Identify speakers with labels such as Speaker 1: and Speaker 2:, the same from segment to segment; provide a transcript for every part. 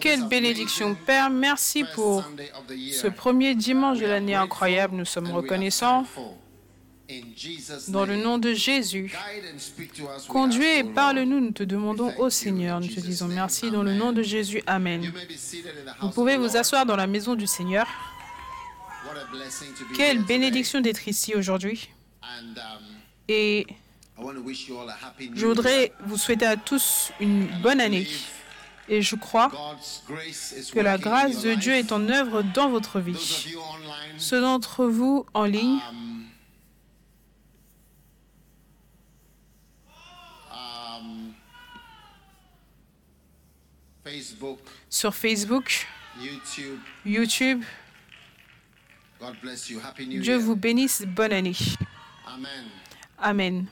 Speaker 1: Quelle bénédiction, Père. Merci pour ce premier dimanche de l'année incroyable. Nous sommes reconnaissants. Dans le nom de Jésus, conduis et parle-nous, nous te demandons au Seigneur. Nous te disons merci dans le nom de Jésus. Amen. Vous pouvez vous asseoir dans la maison du Seigneur. Quelle bénédiction d'être ici aujourd'hui. Et je voudrais vous souhaiter à tous une bonne année. Et je crois que la grâce de Dieu est en œuvre dans votre vie. Ceux d'entre vous en ligne, sur Facebook, YouTube. Dieu vous bénisse. Bonne année. Amen.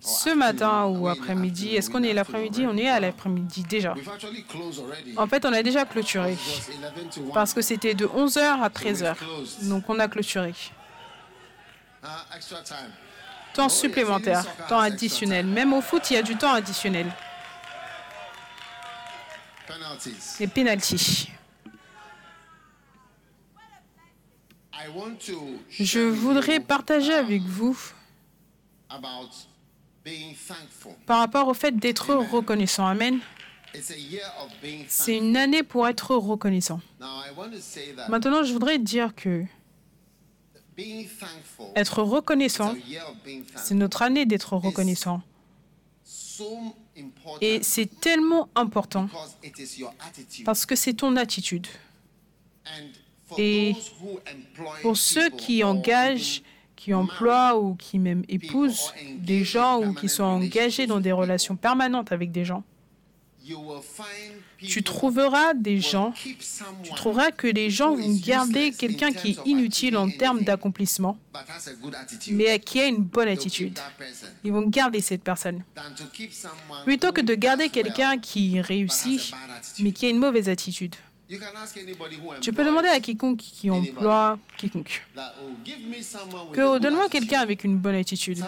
Speaker 1: Ce matin ou après-midi, est-ce qu'on est l'après-midi? On est à l'après-midi déjà. En fait, on a déjà clôturé parce que c'était de 11h à 13h. Donc on a clôturé. Temps supplémentaire, temps additionnel. Même au foot, il y a du temps additionnel. Les pénalties. Je voudrais partager avec vous par rapport au fait d'être reconnaissant. Amen. C'est une année pour être reconnaissant. Maintenant, je voudrais dire que être reconnaissant, c'est notre année d'être reconnaissant. Et c'est tellement important parce que c'est ton attitude. Et pour ceux qui engagent, qui emploient ou qui même épousent des gens ou qui sont engagés dans des relations permanentes avec des gens, tu trouveras des gens, tu trouveras que les gens vont garder quelqu'un qui est inutile en termes d'accomplissement, mais qui a une bonne attitude. Ils vont garder cette personne. Plutôt que de garder quelqu'un qui réussit, mais qui a une mauvaise attitude. Tu peux demander à quiconque qui emploie quiconque. Que donne-moi quelqu'un avec une bonne attitude,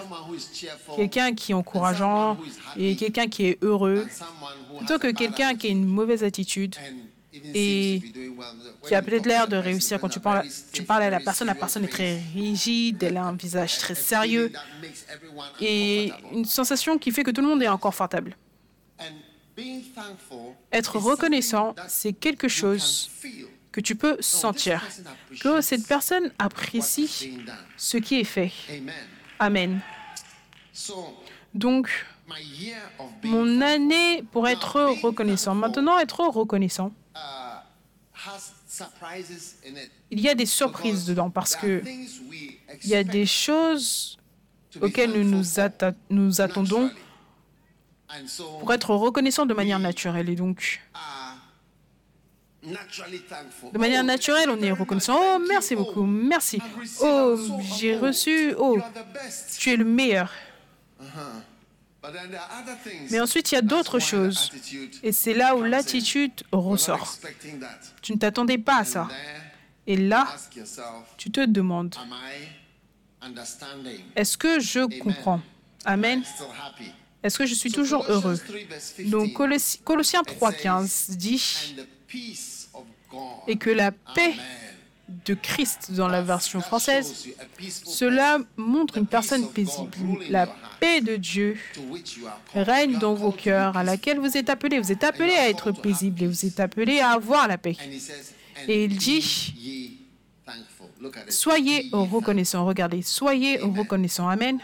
Speaker 1: quelqu'un qui est encourageant et quelqu'un qui est heureux, plutôt que quelqu'un qui a une mauvaise attitude et qui a peut-être l'air de réussir. Quand tu parles, tu parles à la personne, la personne est très rigide, elle a un visage très sérieux et une sensation qui fait que tout le monde est inconfortable. Être reconnaissant, c'est quelque chose que tu peux sentir, que cette personne apprécie ce qui est fait. Amen. Donc, mon année pour être reconnaissant. Maintenant, être reconnaissant, il y a des surprises dedans parce que il y a des choses auxquelles nous nous, nous attendons pour être reconnaissant de manière naturelle. Et donc, de manière naturelle, on est reconnaissant. Oh, merci beaucoup, merci. Oh, j'ai reçu. Oh, tu es le meilleur. Mais ensuite, il y a d'autres choses. Et c'est là où l'attitude ressort. Tu ne t'attendais pas à ça. Et là, tu te demandes, est-ce que je comprends? Amen. Est-ce que je suis toujours heureux Donc Colossiens 3.15 dit et que la paix de Christ dans la version française, cela montre une personne paisible. La paix de Dieu règne dans vos cœurs, à laquelle vous êtes appelés. Vous êtes appelés à être paisibles et vous êtes appelés à avoir la paix. Et il dit, soyez reconnaissants. Regardez, soyez reconnaissants. Amen.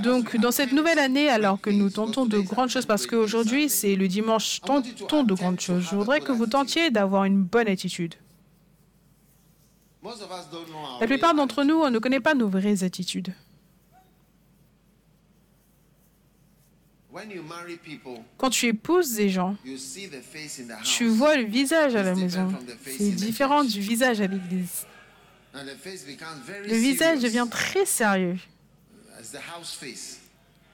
Speaker 1: Donc, dans cette nouvelle année, alors que nous tentons de grandes choses, parce qu'aujourd'hui, c'est le dimanche, tentons de grandes choses, je voudrais que vous tentiez d'avoir une bonne attitude. La plupart d'entre nous, on ne connaît pas nos vraies attitudes. Quand tu épouses des gens, tu vois le visage à la maison. C'est différent du visage à l'église. Le visage devient très sérieux.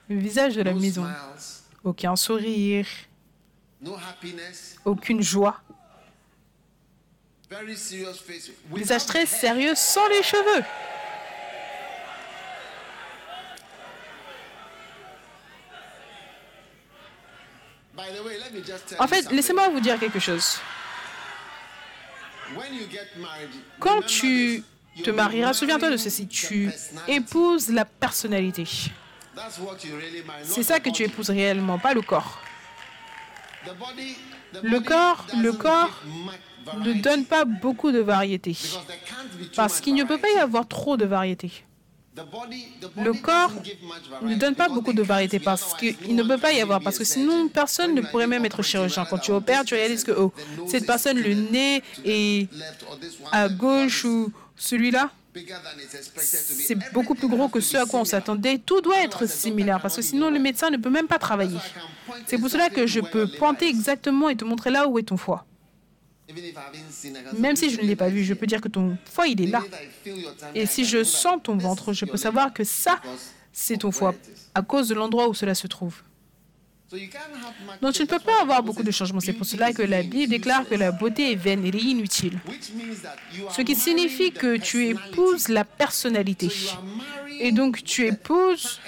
Speaker 1: Le visage de la maison. Aucun sourire. Aucune joie. Visage très sérieux sans les cheveux. En fait, laissez-moi vous dire quelque chose. Quand tu te marieras, souviens-toi de ceci, tu épouses la personnalité. C'est ça que tu épouses réellement, pas le corps. Le corps, le corps ne donne pas beaucoup de variété. Parce qu'il ne peut pas y avoir trop de variété. Le corps ne donne pas beaucoup de variété parce qu'il ne peut pas y avoir, parce que sinon personne ne pourrait même être chirurgien. Quand tu opères, tu réalises que oh, cette personne, le nez est à gauche ou celui-là, c'est beaucoup plus gros que ce à quoi on s'attendait. Tout doit être similaire parce que sinon le médecin ne peut même pas travailler. C'est pour cela que je peux pointer exactement et te montrer là où est ton foie. Même si je ne l'ai pas vu, je peux dire que ton foie, il est là. Et si je sens ton ventre, je peux savoir que ça, c'est ton foie, à cause de l'endroit où cela se trouve. Donc tu ne peux pas avoir beaucoup de changements. C'est pour cela que la Bible déclare que la beauté est vaine, est inutile. Ce qui signifie que tu épouses la personnalité. Et donc tu épouses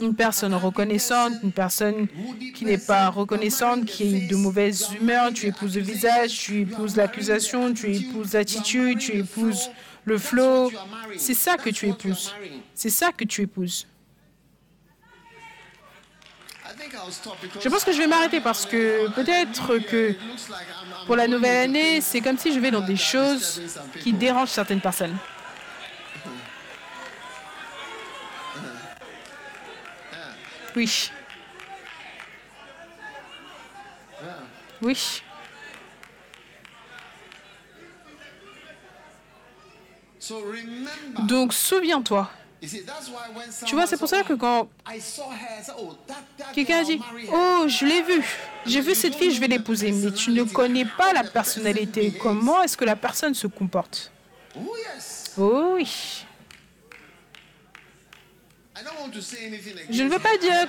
Speaker 1: une personne reconnaissante, une personne qui n'est pas reconnaissante, qui est de mauvaise humeur, tu épouses le visage, tu épouses l'accusation, tu épouses l'attitude, tu épouses le flot. C'est ça que tu épouses. C'est ça que tu épouses. Je pense que je vais m'arrêter parce que peut-être que pour la nouvelle année, c'est comme si je vais dans des choses qui dérangent certaines personnes. Oui. Oui. Donc souviens-toi tu vois, c'est pour ça que quand quelqu'un dit Oh, je l'ai vu, j'ai vu cette fille, je vais l'épouser, mais tu ne connais pas la personnalité. Comment est-ce que la personne se comporte? Oh oui. Je ne veux pas dire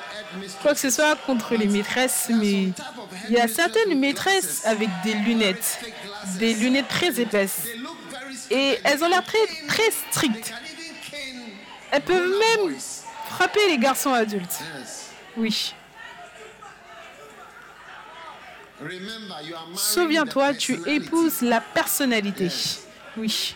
Speaker 1: quoi que ce soit contre les maîtresses, mais il y a certaines maîtresses avec des lunettes, des lunettes très épaisses, et elles ont l'air très, très strictes. Elles peuvent même frapper les garçons adultes. Oui. Souviens-toi, tu épouses la personnalité. Oui.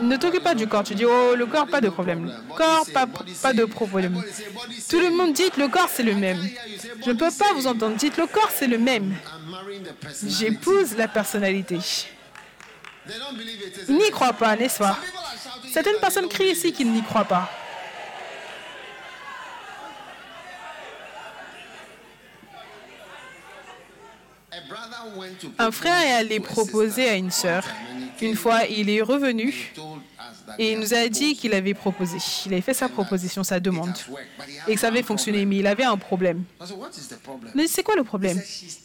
Speaker 1: Ne t'occupe pas du corps. Tu dis, oh, le corps, pas de problème. Corps, pas, pas de problème. Tout le monde dit, le corps, c'est le même. Je ne peux pas vous entendre. Dites, le corps, c'est le même. J'épouse la personnalité. Ils n'y croient pas, n'est-ce pas? Certaines personnes crient ici qu'ils n'y croient pas. Un frère est allé proposer à une sœur. Une fois, il est revenu et il nous a dit qu'il avait proposé. Il avait fait sa proposition, sa demande. Et que ça avait fonctionné, mais il avait un problème. Mais c'est quoi le problème?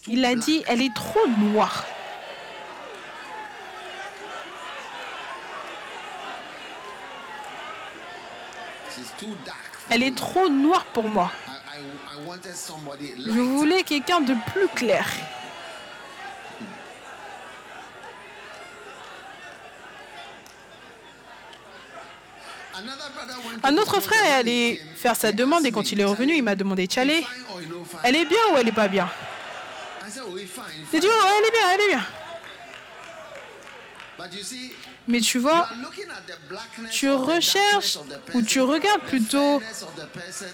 Speaker 1: Il a dit, elle est trop noire. Elle est trop noire pour moi. Je voulais quelqu'un de plus clair. Un autre frère est allé faire sa demande et quand il est revenu, il m'a demandé Tchalé, elle est bien ou elle n'est pas bien? J'ai dit, oh, elle est bien, elle est bien. Mais tu vois, tu recherches ou tu regardes plutôt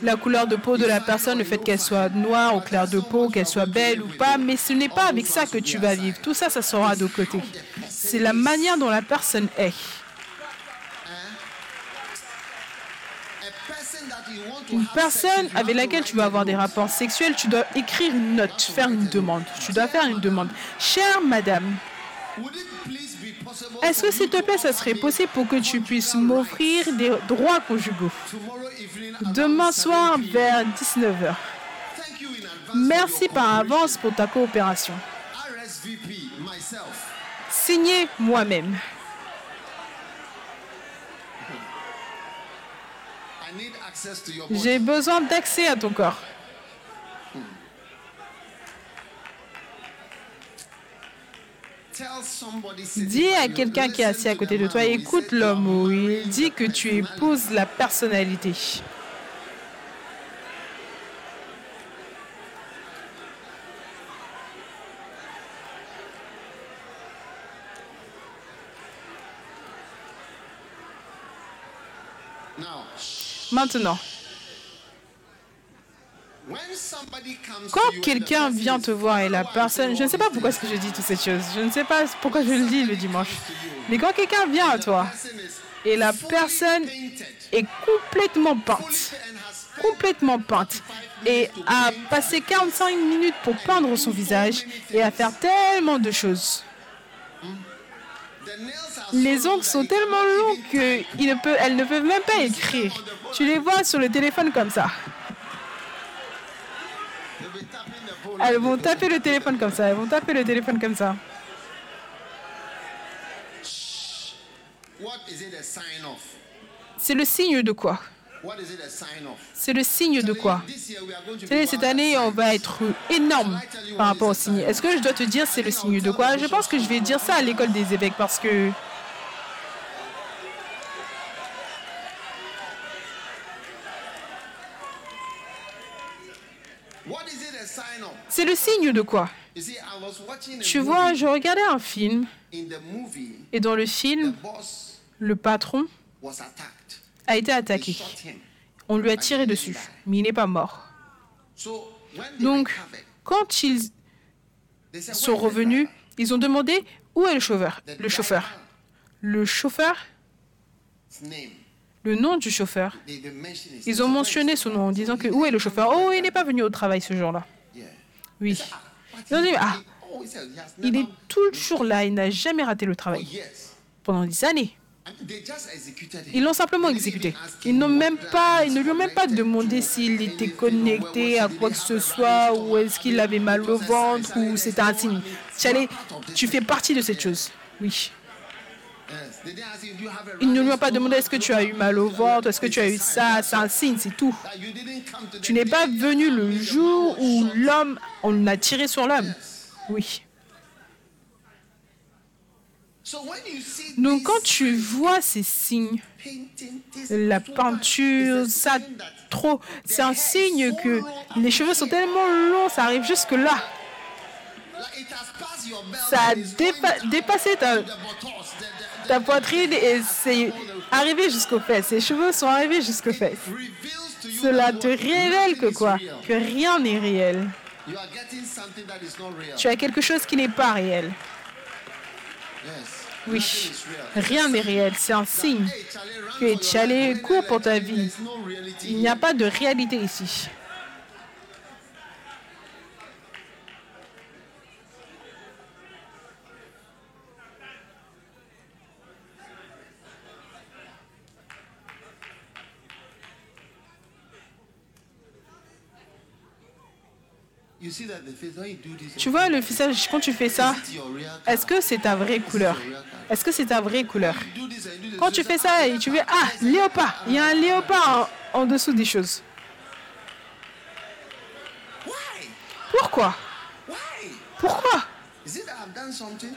Speaker 1: la couleur de peau de la personne, le fait qu'elle soit noire ou claire de peau, qu'elle soit belle ou pas, mais ce n'est pas avec ça que tu vas vivre. Tout ça, ça sera de côté. C'est la manière dont la personne est. Une personne avec laquelle tu vas avoir des rapports sexuels, tu dois écrire une note, faire une demande. Tu dois faire une demande. Chère madame, est-ce que s'il te plaît, ça serait possible pour que tu puisses m'offrir des droits conjugaux demain soir vers 19h Merci par avance pour ta coopération. Signé moi-même. J'ai besoin d'accès à ton corps. Dis à quelqu'un qui est assis à côté de toi, écoute l'homme où il dit que tu épouses la personnalité. Maintenant, quand quelqu'un vient te voir et la personne, je ne sais pas pourquoi est-ce que je dis toutes ces choses, je ne sais pas pourquoi je le dis le dimanche, mais quand quelqu'un vient à toi et la personne est complètement peinte, complètement peinte, et a passé 45 minutes pour peindre son visage et à faire tellement de choses. Les ongles sont tellement longs qu'elles ne, peuvent, elles ne peuvent même pas écrire. Tu les vois sur le téléphone comme ça. Elles vont taper le téléphone comme ça. Elles vont taper le téléphone comme ça. C'est le signe de quoi? C'est le signe de quoi? Cette année, on va être énorme par rapport au signe? Est-ce que je dois te dire c'est le signe de quoi? Je pense que je vais dire ça à l'école des évêques parce que C'est le signe de quoi Tu vois, je regardais un film et dans le film, le patron a été attaqué. On lui a tiré dessus, mais il n'est pas mort. Donc, quand ils sont revenus, ils ont demandé où est le chauffeur? Le chauffeur. Le chauffeur. Le nom du chauffeur. Ils ont mentionné son nom en disant que où est le chauffeur? Oh, il n'est pas venu au travail ce jour-là. Oui. Ah, il est toujours là, il n'a jamais raté le travail. Pendant des années. Ils l'ont simplement exécuté. Ils, n'ont même pas, ils ne lui ont même pas demandé s'il était connecté à quoi que ce soit, ou est-ce qu'il avait mal au ventre, ou c'était un signe. Tu fais partie de cette chose. Oui. Ils ne lui ont pas demandé est-ce que tu as eu mal au ventre, est-ce que tu as eu ça, c'est un signe, c'est tout. Tu n'es pas venu le jour où l'homme, on a tiré sur l'homme. Oui. Donc quand tu vois ces signes, la peinture, ça trop, c'est un signe que les cheveux sont tellement longs, ça arrive jusque là. Ça a dépassé ta, poitrine et c'est arrivé jusqu'aux fesses. Ses cheveux sont arrivés jusqu'aux fesses. Cela te révèle que quoi? Que rien n'est réel. Tu as quelque chose qui n'est pas réel. Oui, rien n'est réel. C'est un signe que tu allé court pour ta vie. Il n'y a pas de réalité ici. Tu vois le visage, quand tu fais ça, est-ce que c'est ta vraie couleur? Est-ce que c'est ta vraie couleur? Quand tu fais ça et tu veux, ah, léopard, il y a un léopard en, dessous des choses. Pourquoi? Pourquoi?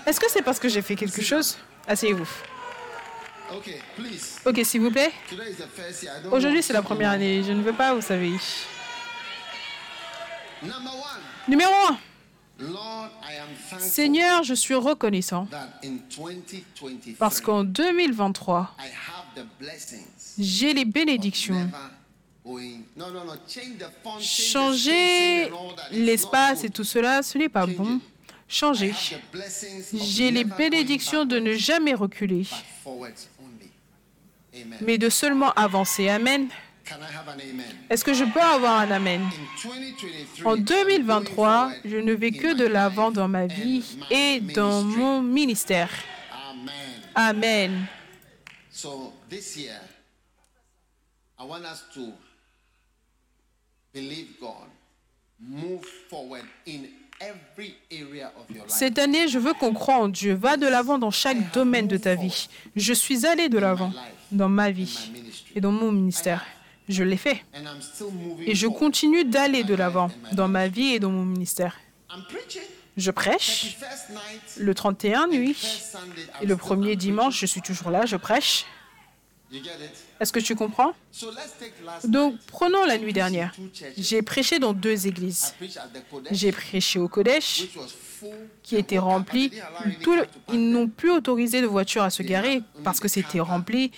Speaker 1: Est-ce que c'est parce que j'ai fait quelque chose? Asseyez-vous. Ok, s'il vous plaît. Aujourd'hui, c'est la première année. Je ne veux pas, vous savez. Numéro 1. Seigneur, je suis reconnaissant parce qu'en 2023, j'ai les bénédictions. Changer l'espace et tout cela, ce n'est pas bon. Changer. J'ai les bénédictions de ne jamais reculer, mais de seulement avancer. Amen. Est-ce que je peux avoir un Amen? En 2023, je ne vais que de l'avant dans ma vie et dans mon ministère. Amen. Cette année, je veux qu'on croit en Dieu. Va de l'avant dans chaque domaine de ta vie. Je suis allé de l'avant dans ma vie et dans mon ministère. Je l'ai fait. Et je continue d'aller de l'avant dans ma vie et dans mon ministère. Je prêche. Le 31 nuit et le premier dimanche, je suis toujours là, je prêche. Est-ce que tu comprends? Donc, prenons la nuit dernière. J'ai prêché dans deux églises. J'ai prêché au Kodesh, qui était rempli. ils n'ont plus autorisé de voitures à se garer parce que c'était rempli.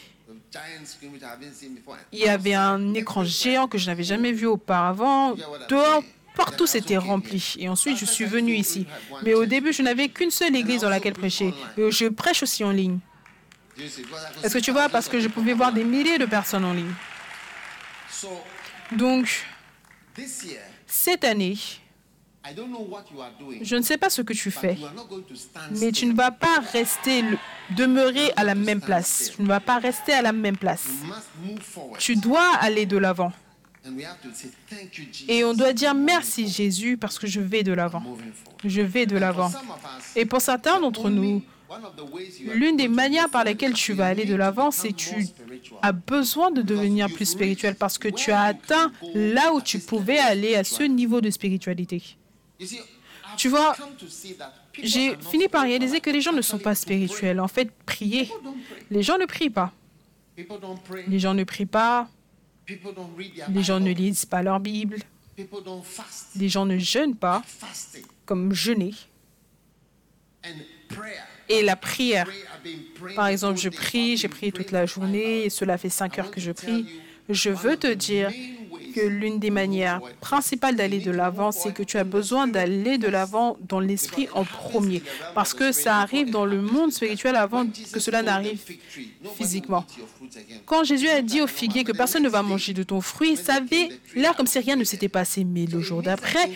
Speaker 1: Il y avait un écran géant que je n'avais jamais vu auparavant. Dehors, partout c'était rempli. Et ensuite, je suis venu ici. Mais au début, je n'avais qu'une seule église dans laquelle prêcher. Et je prêche aussi en ligne. Est-ce que tu vois? Parce que je pouvais voir des milliers de personnes en ligne. Donc, cette année, je ne sais pas ce que tu fais, mais tu ne vas pas rester, demeurer à la même place. Tu ne vas pas rester à la même place. Tu dois aller de l'avant. Et on doit dire merci Jésus parce que je vais de l'avant. Je vais de l'avant. Et pour certains d'entre nous, L'une des manières par lesquelles tu vas aller de l'avant, c'est que tu as besoin de devenir plus spirituel parce que tu as atteint là où tu pouvais aller à ce niveau de spiritualité. Tu vois, j'ai fini par réaliser que les gens ne sont pas spirituels. En fait, prier. Les gens ne prient pas. Les gens ne prient pas. Les gens ne lisent pas leur Bible. Les gens ne jeûnent pas comme jeûner et la prière. Par exemple, je prie, j'ai prié toute la journée et cela fait cinq heures que je prie. Je veux te dire que l'une des manières principales d'aller de l'avant, c'est que tu as besoin d'aller de l'avant dans l'esprit en premier, parce que ça arrive dans le monde spirituel avant que cela n'arrive physiquement. Quand Jésus a dit au figuier que personne ne va manger de ton fruit, ça avait l'air comme si rien ne s'était passé, mais le jour d'après,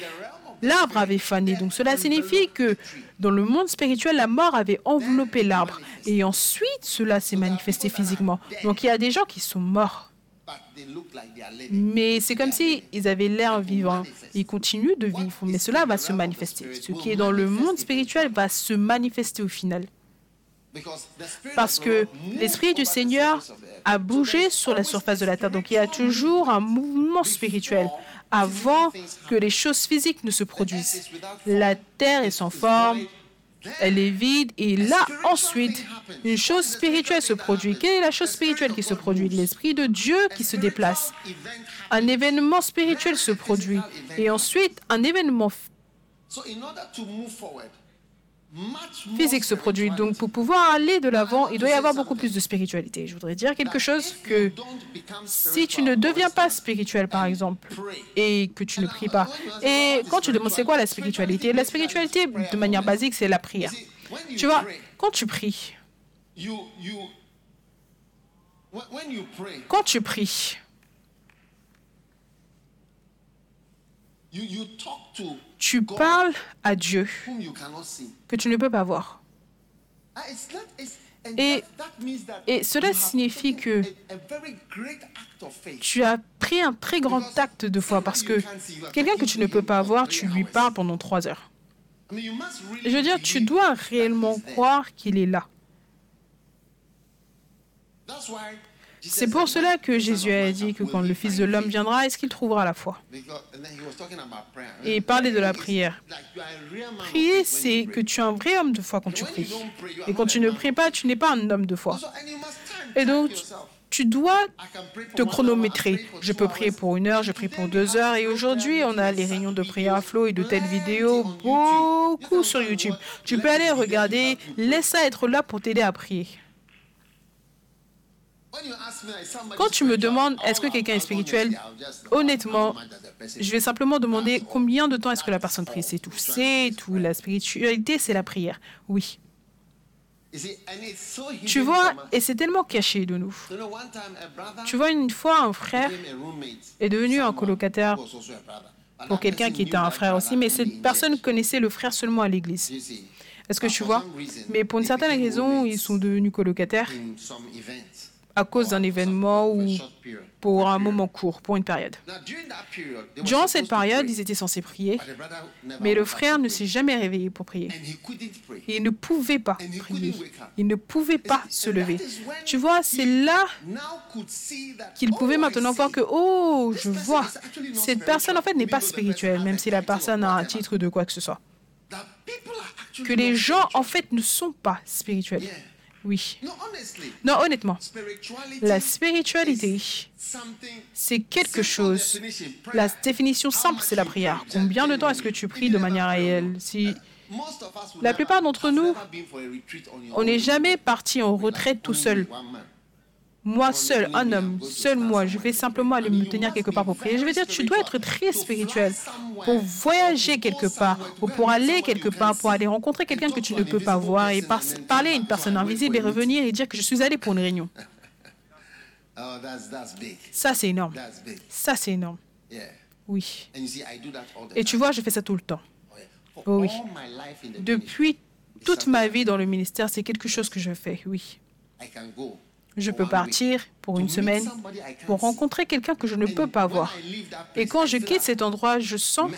Speaker 1: l'arbre avait fané. Donc cela signifie que dans le monde spirituel, la mort avait enveloppé l'arbre. Et ensuite, cela s'est manifesté physiquement. Donc il y a des gens qui sont morts. Mais c'est comme si ils avaient l'air vivants. Ils continuent de vivre, mais cela va se manifester. Ce qui est dans le monde spirituel va se manifester au final. Parce que l'Esprit du Seigneur a bougé sur la surface de la terre. Donc il y a toujours un mouvement spirituel avant que les choses physiques ne se produisent. La terre est sans forme, elle est vide, et là, ensuite, une chose spirituelle se produit. Quelle est la chose spirituelle qui se produit? L'Esprit de Dieu qui se déplace. Un événement spirituel se produit, et ensuite, un événement physique se produit. Donc pour pouvoir aller de l'avant, il doit y avoir beaucoup plus de spiritualité. Je voudrais dire quelque chose que si tu ne deviens pas spirituel, par exemple, et que tu ne pries pas, et quand tu demandes c'est quoi la spiritualité, la spiritualité, de manière basique, c'est la prière. Tu vois, quand tu pries, quand tu pries, tu parles à Dieu que tu ne peux pas voir. Et, et cela signifie que tu as pris un très grand acte de foi parce que quelqu'un que tu ne peux pas voir, tu lui parles pendant trois heures. Je veux dire, tu dois réellement croire qu'il est là. C'est pour cela que Jésus a dit que quand le Fils de l'homme viendra, est-ce qu'il trouvera la foi? Et parler de la prière. Prier, c'est que tu es un vrai homme de foi quand tu pries. Et quand tu ne pries pas, tu n'es pas un homme de foi. Et donc, tu dois te chronométrer. Je peux prier pour une heure, je prie pour deux heures. Et aujourd'hui, on a les réunions de prière à flot et de telles vidéos beaucoup sur YouTube. Tu peux aller regarder. Laisse ça être là pour t'aider à prier. Quand tu me demandes est-ce que quelqu'un est spirituel, honnêtement, je vais simplement demander combien de temps est-ce que la personne prie. C'est tout. C'est tout. La spiritualité, c'est la prière. Oui. Tu vois, et c'est tellement caché de nous. Tu vois, une fois, un frère est devenu un colocataire pour quelqu'un qui était un frère aussi, mais cette personne connaissait le frère seulement à l'église. Est-ce que tu vois? Mais pour une certaine raison, ils sont devenus colocataires à cause d'un événement ou pour un moment court, pour une période. Durant cette période, ils étaient censés prier, mais le frère ne s'est jamais réveillé pour prier. il ne pouvait pas prier. Il ne pouvait pas se lever. Tu vois, c'est là qu'il pouvait maintenant voir que, oh, je vois, cette personne en fait n'est pas spirituelle, même si la personne a un titre de quoi que ce soit. que les gens, en fait, ne sont pas spirituels. Oui. Non, honnêtement, la spiritualité, c'est quelque chose. La définition simple, c'est la prière. Combien de temps est-ce que tu pries de manière réelle? Si la plupart d'entre nous, on n'est jamais parti en retraite tout seul. Moi seul, un homme, seul moi, je vais simplement aller me tenir quelque part pour prier. Je vais dire, tu dois être très spirituel pour voyager quelque part, ou pour aller quelque part, pour aller rencontrer quelqu'un que tu ne peux pas voir et parler à une personne invisible et revenir et dire que je suis allé pour une réunion. Ça, c'est énorme. Ça, c'est énorme. Oui. Et tu vois, je fais ça tout le temps. Oh oui. Depuis toute ma vie dans le ministère, c'est quelque chose que je fais, oui. Je peux partir pour une semaine pour rencontrer quelqu'un que je ne peux pas voir. Et quand je quitte cet endroit, je sens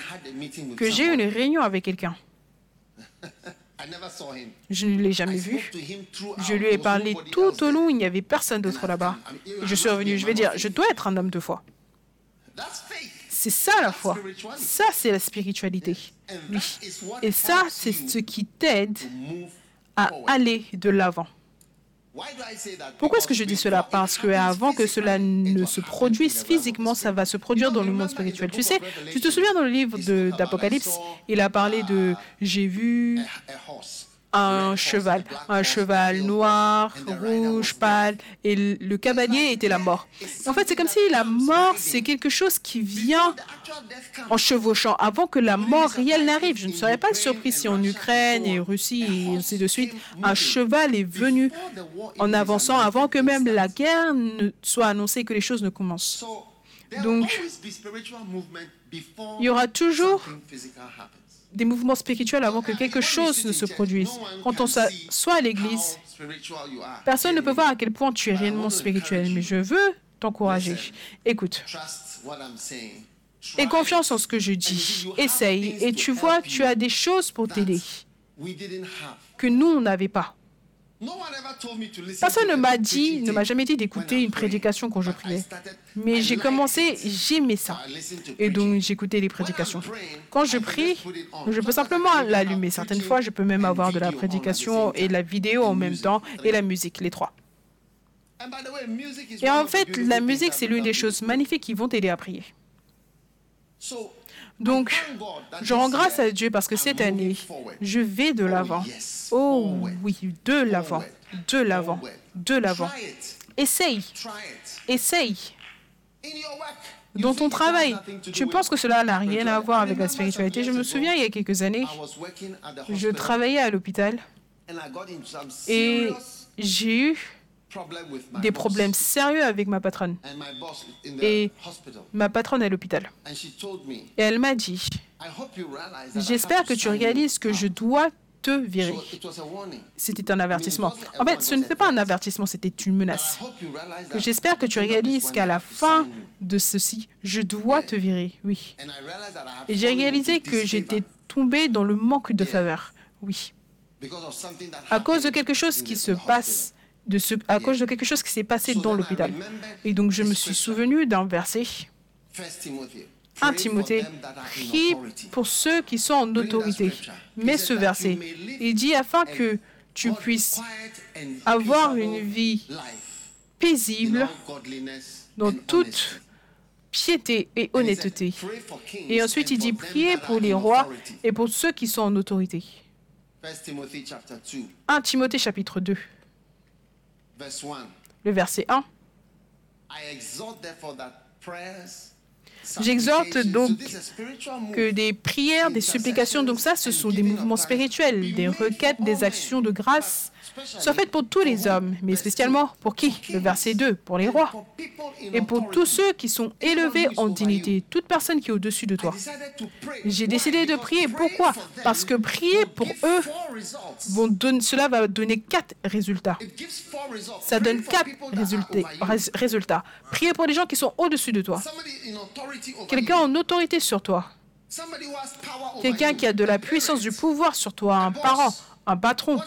Speaker 1: que j'ai une réunion avec quelqu'un. Je ne l'ai jamais vu. Je lui ai parlé tout au long, il n'y avait personne d'autre là-bas. Je suis revenu, je vais dire, je dois être un homme de foi. C'est ça la foi. Ça, c'est la spiritualité. Et ça, c'est ce qui t'aide à aller de l'avant. Pourquoi est-ce que je dis cela? Parce que avant que cela ne se produise physiquement, ça va se produire dans le monde spirituel. Tu sais, tu te souviens dans le livre d'Apocalypse, il a parlé de j'ai vu un cheval, un cheval noir, rouge, pâle, et le cavalier était la mort. En fait, c'est comme si la mort, c'est quelque chose qui vient en chevauchant avant que la mort réelle n'arrive. Je ne serais pas surpris si en Ukraine et Russie et ainsi de suite, un cheval est venu en avançant avant que même la guerre ne soit annoncée, que les choses ne commencent. Donc, il y aura toujours des mouvements spirituels avant que quelque chose ne se produise. Quand on soit à l'église, personne ne peut voir à quel point tu es réellement spirituel, mais je veux t'encourager. Écoute. Aie confiance en ce que je dis. Essaye. Et tu vois, tu as des choses pour t'aider que nous, on n'avait pas. Personne ne m'a dit, ne m'a jamais dit d'écouter une prédication quand je priais. Mais j'ai commencé, j'aimais ça. Et donc j'écoutais les prédications. Quand je prie, je peux simplement l'allumer. Certaines fois, je peux même avoir de la prédication et de la vidéo en même temps et la musique, les trois. Et en fait, la musique, c'est l'une des choses magnifiques qui vont t'aider à prier. Donc, je rends grâce à Dieu parce que cette année, je vais de l'avant. Oh oui, de l'avant, de l'avant, de l'avant. Essaye, essaye. Dans ton travail, tu penses que cela n'a rien à voir avec la spiritualité. Je me souviens, il y a quelques années, je travaillais à l'hôpital. Et j'ai eu des problèmes sérieux avec ma patronne. Et ma patronne est à l'hôpital. Et elle m'a dit, j'espère que tu réalises que je dois te virer. C'était un avertissement. En fait, ce n'était pas un avertissement, c'était une menace. J'espère que tu réalises qu'à la fin de ceci, je dois te virer. Oui. Et j'ai réalisé que j'étais tombé dans le manque de faveur. Oui. À cause de quelque chose qui se passe à cause de quelque chose qui s'est passé dans l'hôpital. Et donc je me suis souvenu d'un verset. 1 Timothée, prie pour ceux qui sont en autorité. Mais ce verset, il dit afin que tu puisses avoir une vie paisible dans toute piété et honnêteté. Et ensuite, il dit priez pour les rois et pour ceux qui sont en autorité. 1 Timothée chapitre 2 le verset 1. J'exhorte donc que des prières, des supplications, donc ça, ce sont des mouvements spirituels, des requêtes, des actions de grâce soit faite pour tous les hommes, mais spécialement pour qui? Le verset 2, pour les rois. Et pour tous ceux qui sont élevés en dignité, toute personne qui est au-dessus de toi. J'ai décidé de prier. Pourquoi? Parce que prier pour eux, vont donner, cela va donner quatre résultats. Ça donne quatre résultats. Prier pour les gens qui sont au-dessus de toi. Quelqu'un en autorité sur toi. Quelqu'un qui a de la puissance du pouvoir sur toi, un parent, un patron,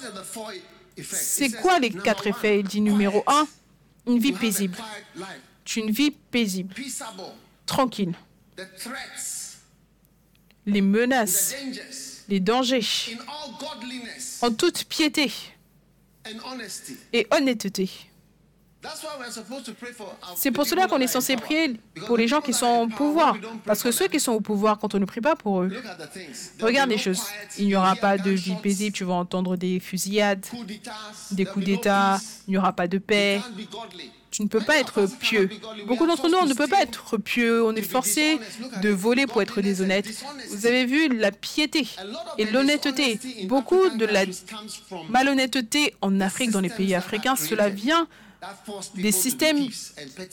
Speaker 1: c'est quoi les quatre effets Il dit numéro un, une vie paisible. Une vie paisible, tranquille. Les menaces, les dangers, en toute piété. Et honnêteté. C'est pour cela qu'on est censé prier pour les gens qui sont au pouvoir. Parce que ceux qui sont au pouvoir, quand on ne prie pas pour eux, regarde les choses. Il n'y aura pas de vie paisible, tu vas entendre des fusillades, des coups d'État, il n'y aura pas de paix. Tu ne peux pas être pieux. Beaucoup d'entre nous, on ne peut pas être pieux. On est forcé de voler pour être déshonnête. Vous avez vu la piété et l'honnêteté. Beaucoup de la malhonnêteté en Afrique, dans les pays africains, cela vient des systèmes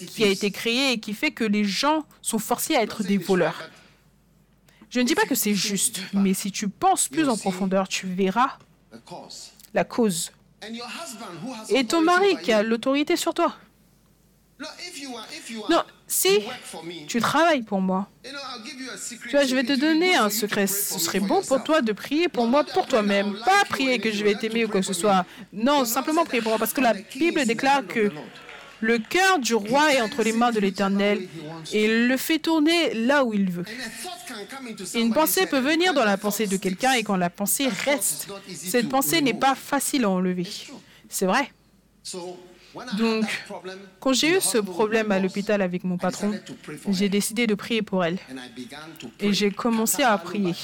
Speaker 1: qui a été créé et qui fait que les gens sont forcés à être des voleurs. Je ne dis pas que c'est juste, mais si tu penses plus en profondeur, tu verras la cause. Et ton mari qui a l'autorité sur toi. Non, si tu travailles pour moi, tu vois, je vais te donner un secret. Ce serait bon pour toi de prier pour moi, pour toi-même. Pas prier que je vais t'aimer ou quoi que ce soit. Non, simplement prier pour moi. Parce que la Bible déclare que le cœur du roi est entre les mains de l'Éternel et il le fait tourner là où il veut. Et une pensée peut venir dans la pensée de quelqu'un et quand la pensée reste, cette pensée n'est pas facile à enlever. C'est vrai. Donc, Quand j'ai eu ce problème à l'hôpital avec mon patron, j'ai décidé de prier pour elle. Et j'ai commencé à prier.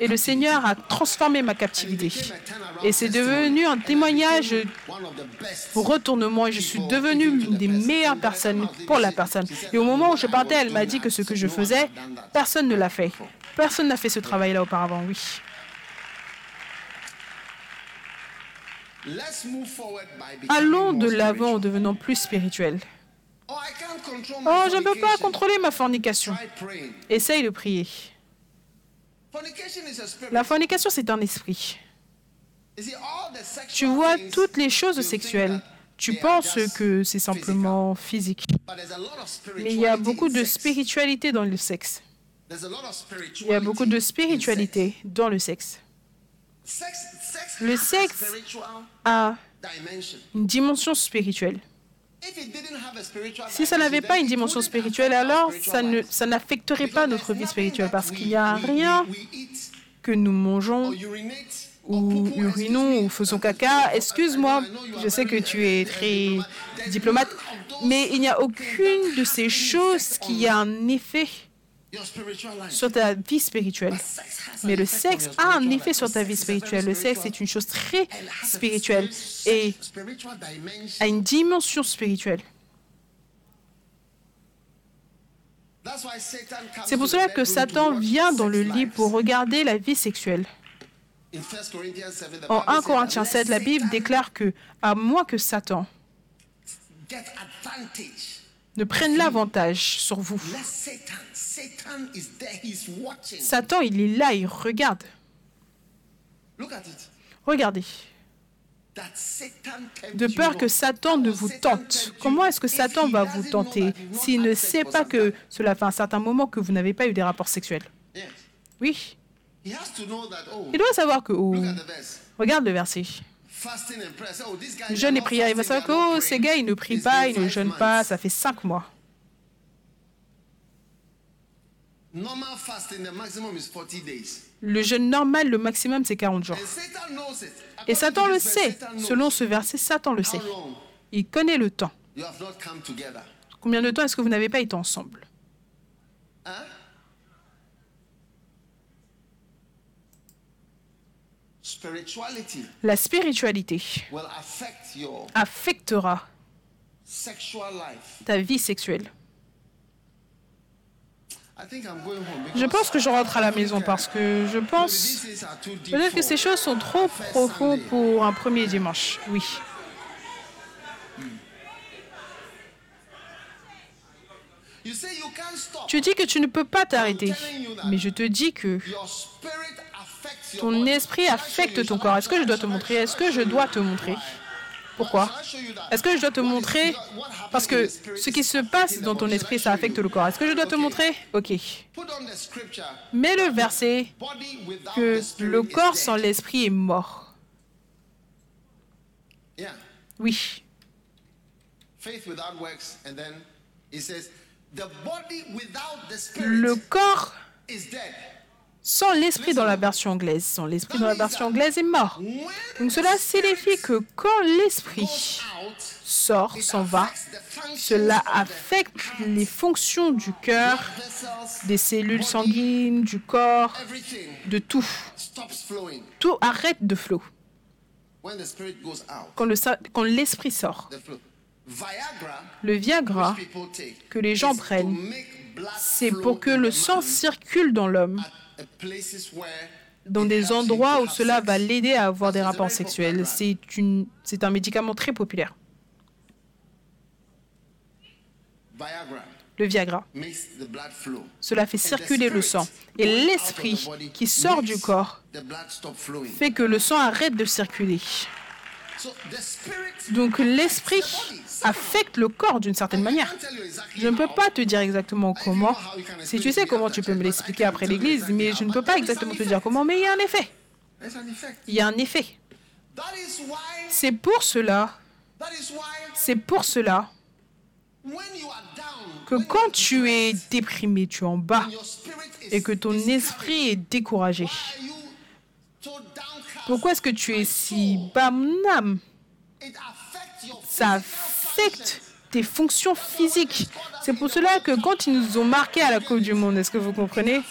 Speaker 1: Et le. Seigneur a transformé ma captivité. Et c'est devenu un témoignage
Speaker 2: best.
Speaker 1: retournement et je suis devenue une des meilleures personnes pour la personne. Et au moment où je partais, elle m'a dit que ce que je faisais, personne ne l'a fait. Personne n'a fait ce travail-là auparavant, oui. Allons de l'avant en devenant plus spirituel.
Speaker 2: Oh,
Speaker 1: Oh, je ne peux pas contrôler ma fornication. Essaye de prier. La fornication, c'est un esprit. Tu vois toutes les choses sexuelles. Tu penses que c'est simplement physique. Mais il y a beaucoup de spiritualité dans le sexe. Il y a beaucoup de spiritualité dans le sexe. Le sexe a une dimension spirituelle. Si ça n'avait pas une dimension spirituelle, alors ça ne
Speaker 2: life.
Speaker 1: ça n'affecterait pas notre vie spirituelle parce qu'il n'y a rien que nous mangeons ou urinons ou faisons caca. Excuse-moi, je sais que tu es très diplomate, mais il n'y a aucune de ces choses qui a un effet. Sur ta vie spirituelle. Mais le sexe a un effet sur ta vie spirituelle. Le sexe est une chose très spirituelle et a une dimension spirituelle. C'est pour cela que Satan vient dans le lit pour regarder la vie sexuelle.
Speaker 2: In 1 Corinthians 7, the
Speaker 1: En
Speaker 2: Bible
Speaker 1: 1
Speaker 2: says
Speaker 1: Corinthiens
Speaker 2: that
Speaker 1: 7, la Bible déclare que, à moins que Satan. Ne prenne l'avantage sur vous,
Speaker 2: Satan,
Speaker 1: il est là, il regarde. Regardez. De peur que Satan ne
Speaker 2: How
Speaker 1: vous tente. Comment est-ce que Satan va vous tenter s'il ne sait pas que cela fait un certain moment que vous n'avez pas eu des rapports sexuels? Oui.
Speaker 2: Oh,
Speaker 1: Il doit savoir que, oh, regarde le verset. Jeûne et prière, il va savoir que, oh, ces gars, ils ne prient pas, ils ne jeûnent pas, ça fait cinq mois.
Speaker 2: Normal fasting, the maximum is 40 days.
Speaker 1: Le jeûne normal, le maximum, c'est 40 jours. Et Satan le sait. Selon ce verset, Satan le sait. Il connaît le temps. Combien de temps est-ce que vous n'avez pas été ensemble? La spiritualité affectera ta vie sexuelle. Je pense que je rentre à la maison parce que je pense peut-être que ces choses sont trop profondes pour un premier dimanche. Oui. Tu dis que tu ne peux pas t'arrêter, mais je te dis que Ton esprit affecte ton corps. Est-ce que je dois te montrer? Est-ce que je dois te montrer? Pourquoi? Est-ce que je dois te montrer? Parce que ce qui se passe dans ton esprit, ça affecte le corps. Est-ce que je dois te montrer? Ok. Mets le verset que le corps sans l'esprit est mort. Oui. Le corps. Sans l'esprit dans la version anglaise. Sans l'esprit dans la version anglaise est mort. Donc cela signifie que quand l'esprit sort, s'en va, cela affecte les fonctions du cœur, des cellules sanguines, du corps, de tout. Tout arrête de flot. Quand le- quand l'esprit sort, le Viagra que les gens prennent, c'est pour que le sang circule dans l'homme, dans des endroits où cela va l'aider à avoir des rapports sexuels. C'est un médicament très populaire, le Viagra. Cela fait circuler le sang. Et l'esprit qui sort du corps fait que le sang arrête de circuler. Donc l'esprit affecte le corps d'une certaine manière. Je ne peux pas te dire exactement comment. Si tu sais comment, tu peux me l'expliquer après l'église, mais je ne peux pas exactement te dire comment, mais il y a un effet. Il y a un effet. C'est pour cela, c'est pour cela que quand tu es déprimé, tu es en bas, et que ton esprit est découragé, pourquoi est-ce que tu es si âme Ça affecte tes fonctions physiques. C'est pour cela que quand ils nous ont marqués à la Coupe du Monde, est-ce que vous comprenez?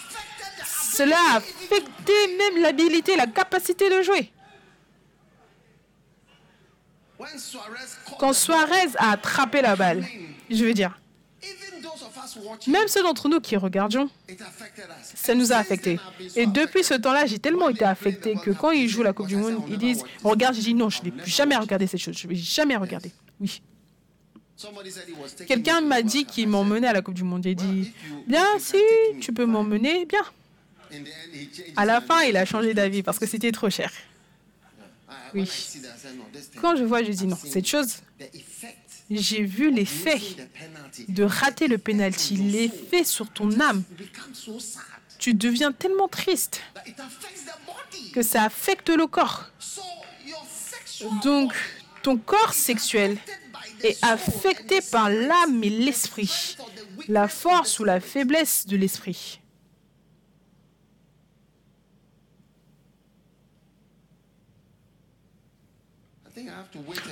Speaker 1: Cela a affecté même l'habilité, la capacité de jouer. Quand Suarez a attrapé la balle, je veux dire, même ceux d'entre nous qui regardions, ça nous a affectés. Et depuis ce temps-là, j'ai tellement été affecté que quand ils jouent la Coupe du Monde, ils disent Regarde, je dis non, je n'ai plus jamais regardé cette chose. Je ne vais jamais regarder. Oui. Quelqu'un m'a dit qu'il m'emmenait à la Coupe du Monde. J'ai dit Bien, si tu peux m'emmener, bien. À la fin, il a changé d'avis parce que c'était trop cher. Oui. Quand je vois, je dis non, cette chose, j'ai vu l'effet de rater le penalty, l'effet sur ton âme. Tu deviens tellement triste que ça affecte le corps. Donc, ton corps sexuel est affecté par l'âme et l'esprit, la force ou la faiblesse de l'esprit.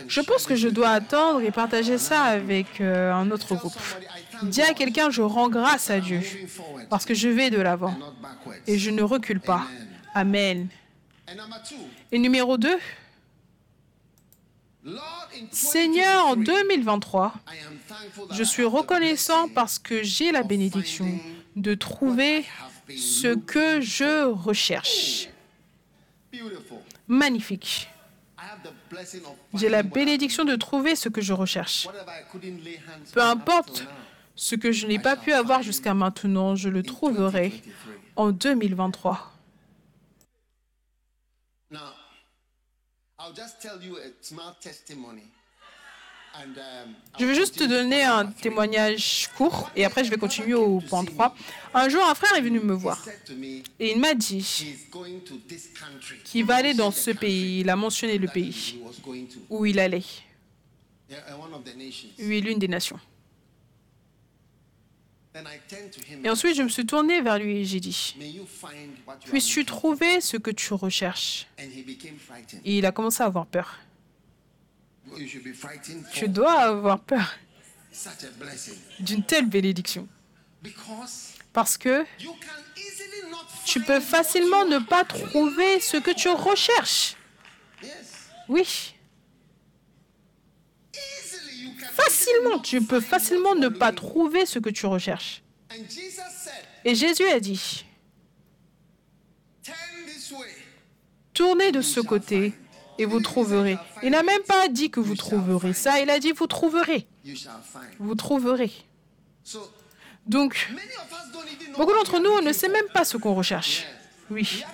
Speaker 1: Je pense que je dois attendre et partager ça avec euh, un autre groupe. Dis à quelqu'un, je rends grâce à Dieu parce que je vais de l'avant et je ne recule pas. Amen. Et numéro 2, Seigneur, en 2023, je suis reconnaissant parce que j'ai la bénédiction de trouver ce que je recherche. Magnifique. J'ai la bénédiction de trouver ce que je recherche. Peu importe ce que je n'ai pas pu avoir jusqu'à maintenant, je le trouverai en 2023. Je vais juste te donner un témoignage court et après je vais continuer au point 3. Un jour, un frère est venu me voir et il m'a dit qu'il va aller dans ce pays. Il a mentionné le pays où il allait. Oui, l'une des nations. Et ensuite, je me suis tourné vers lui et j'ai dit, puisses-tu trouver ce que tu recherches? Et il a commencé à avoir peur. Tu dois avoir peur d'une telle bénédiction. Parce que tu peux facilement ne pas trouver ce que tu recherches. Oui. Facilement, tu peux facilement ne pas trouver ce que tu recherches. Et Jésus a dit, tournez de ce côté et vous trouverez. Il n'a même pas dit que vous trouverez ça, il a dit vous trouverez. Vous trouverez. Donc, beaucoup d'entre nous, on ne sait même pas ce qu'on recherche. Oui.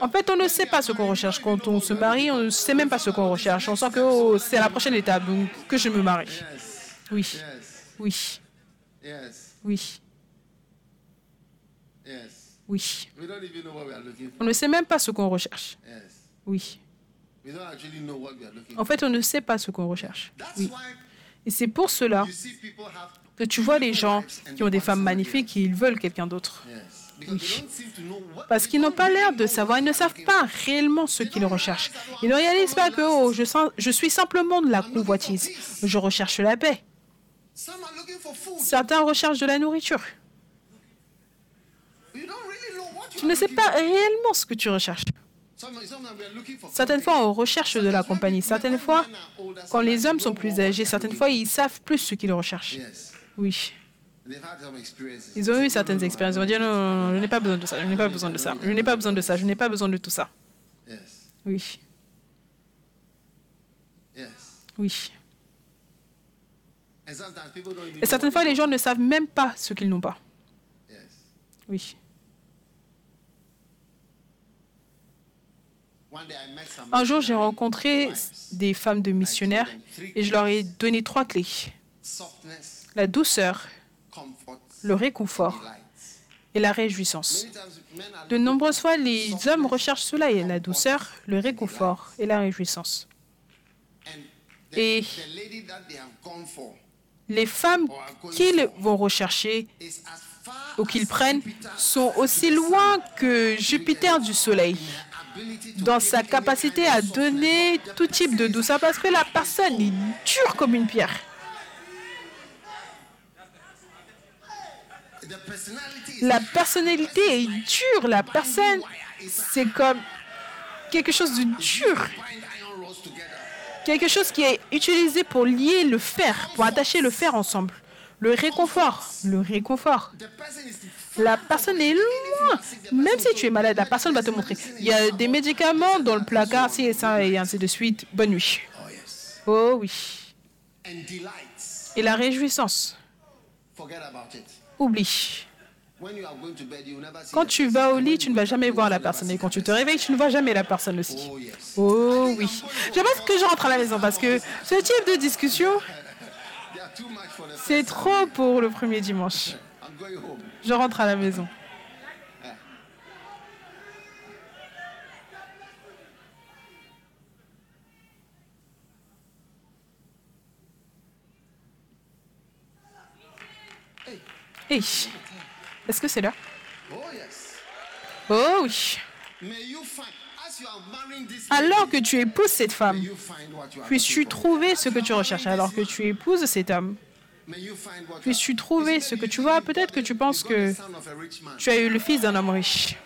Speaker 1: En fait, on ne sait pas ce qu'on recherche. Quand on se marie, on ne sait même pas ce qu'on recherche. On sent que oh, c'est la prochaine étape, donc que je me marie. Oui. Oui. Oui. Oui. On ne sait même pas ce qu'on recherche. Oui. En fait, on ne sait pas ce qu'on recherche. Oui. Et c'est pour cela que tu vois les gens qui ont des femmes magnifiques et ils veulent quelqu'un d'autre. Parce qu'ils n'ont pas l'air de savoir, ils ne savent pas réellement ce qu'ils recherchent. Ils ne réalisent pas que oh, je, sens, je suis simplement de la convoitise. Je recherche la paix. Certains recherchent de la nourriture. Tu ne sais pas réellement ce que tu recherches. Certaines fois, on recherche de la compagnie. Certaines fois, quand les hommes sont plus âgés, certaines fois, ils savent plus ce qu'ils recherchent. Oui. Ils ont eu certaines expériences. Ils ont dit non, non, non, je n'ai pas besoin de ça, je n'ai pas besoin de ça, je n'ai pas besoin de ça, je n'ai pas besoin de tout ça. Oui. Oui. Et certaines fois, les gens ne savent même pas ce qu'ils n'ont pas. Oui. Un jour, j'ai rencontré des femmes de missionnaires et je leur ai donné trois clés. La douceur, le réconfort et la réjouissance. De nombreuses fois, les hommes recherchent cela, et la douceur, le réconfort et la réjouissance. Et les femmes qu'ils vont rechercher ou qu'ils prennent sont aussi loin que Jupiter du Soleil dans sa capacité à donner tout type de douceur parce que la personne est dure comme une pierre. La personnalité est dure. La personne, c'est comme quelque chose de dur. Quelque chose qui est utilisé pour lier le fer, pour attacher le fer ensemble. Le réconfort, le réconfort. La personne est loin. Même si tu es malade, la personne va te montrer. Il y a des médicaments dans le placard, si et ça, et ainsi de suite. Bonne nuit. Oh oui. Et la réjouissance. Oublie. Quand tu vas au lit, tu ne vas jamais voir la personne. Et quand tu te réveilles, tu ne vois jamais la personne aussi. Oh oui. J'aimerais que je rentre à la maison parce que ce type de discussion, c'est trop pour le premier dimanche. Je rentre à la maison. Hey. Est-ce que c'est là? Oh oui. Alors que tu épouses cette femme, puisses-tu trouver ce que tu recherches? Alors que tu épouses cet homme Puisses-tu trouver ce que tu vois Peut-être que tu penses que tu as eu le fils d'un homme riche.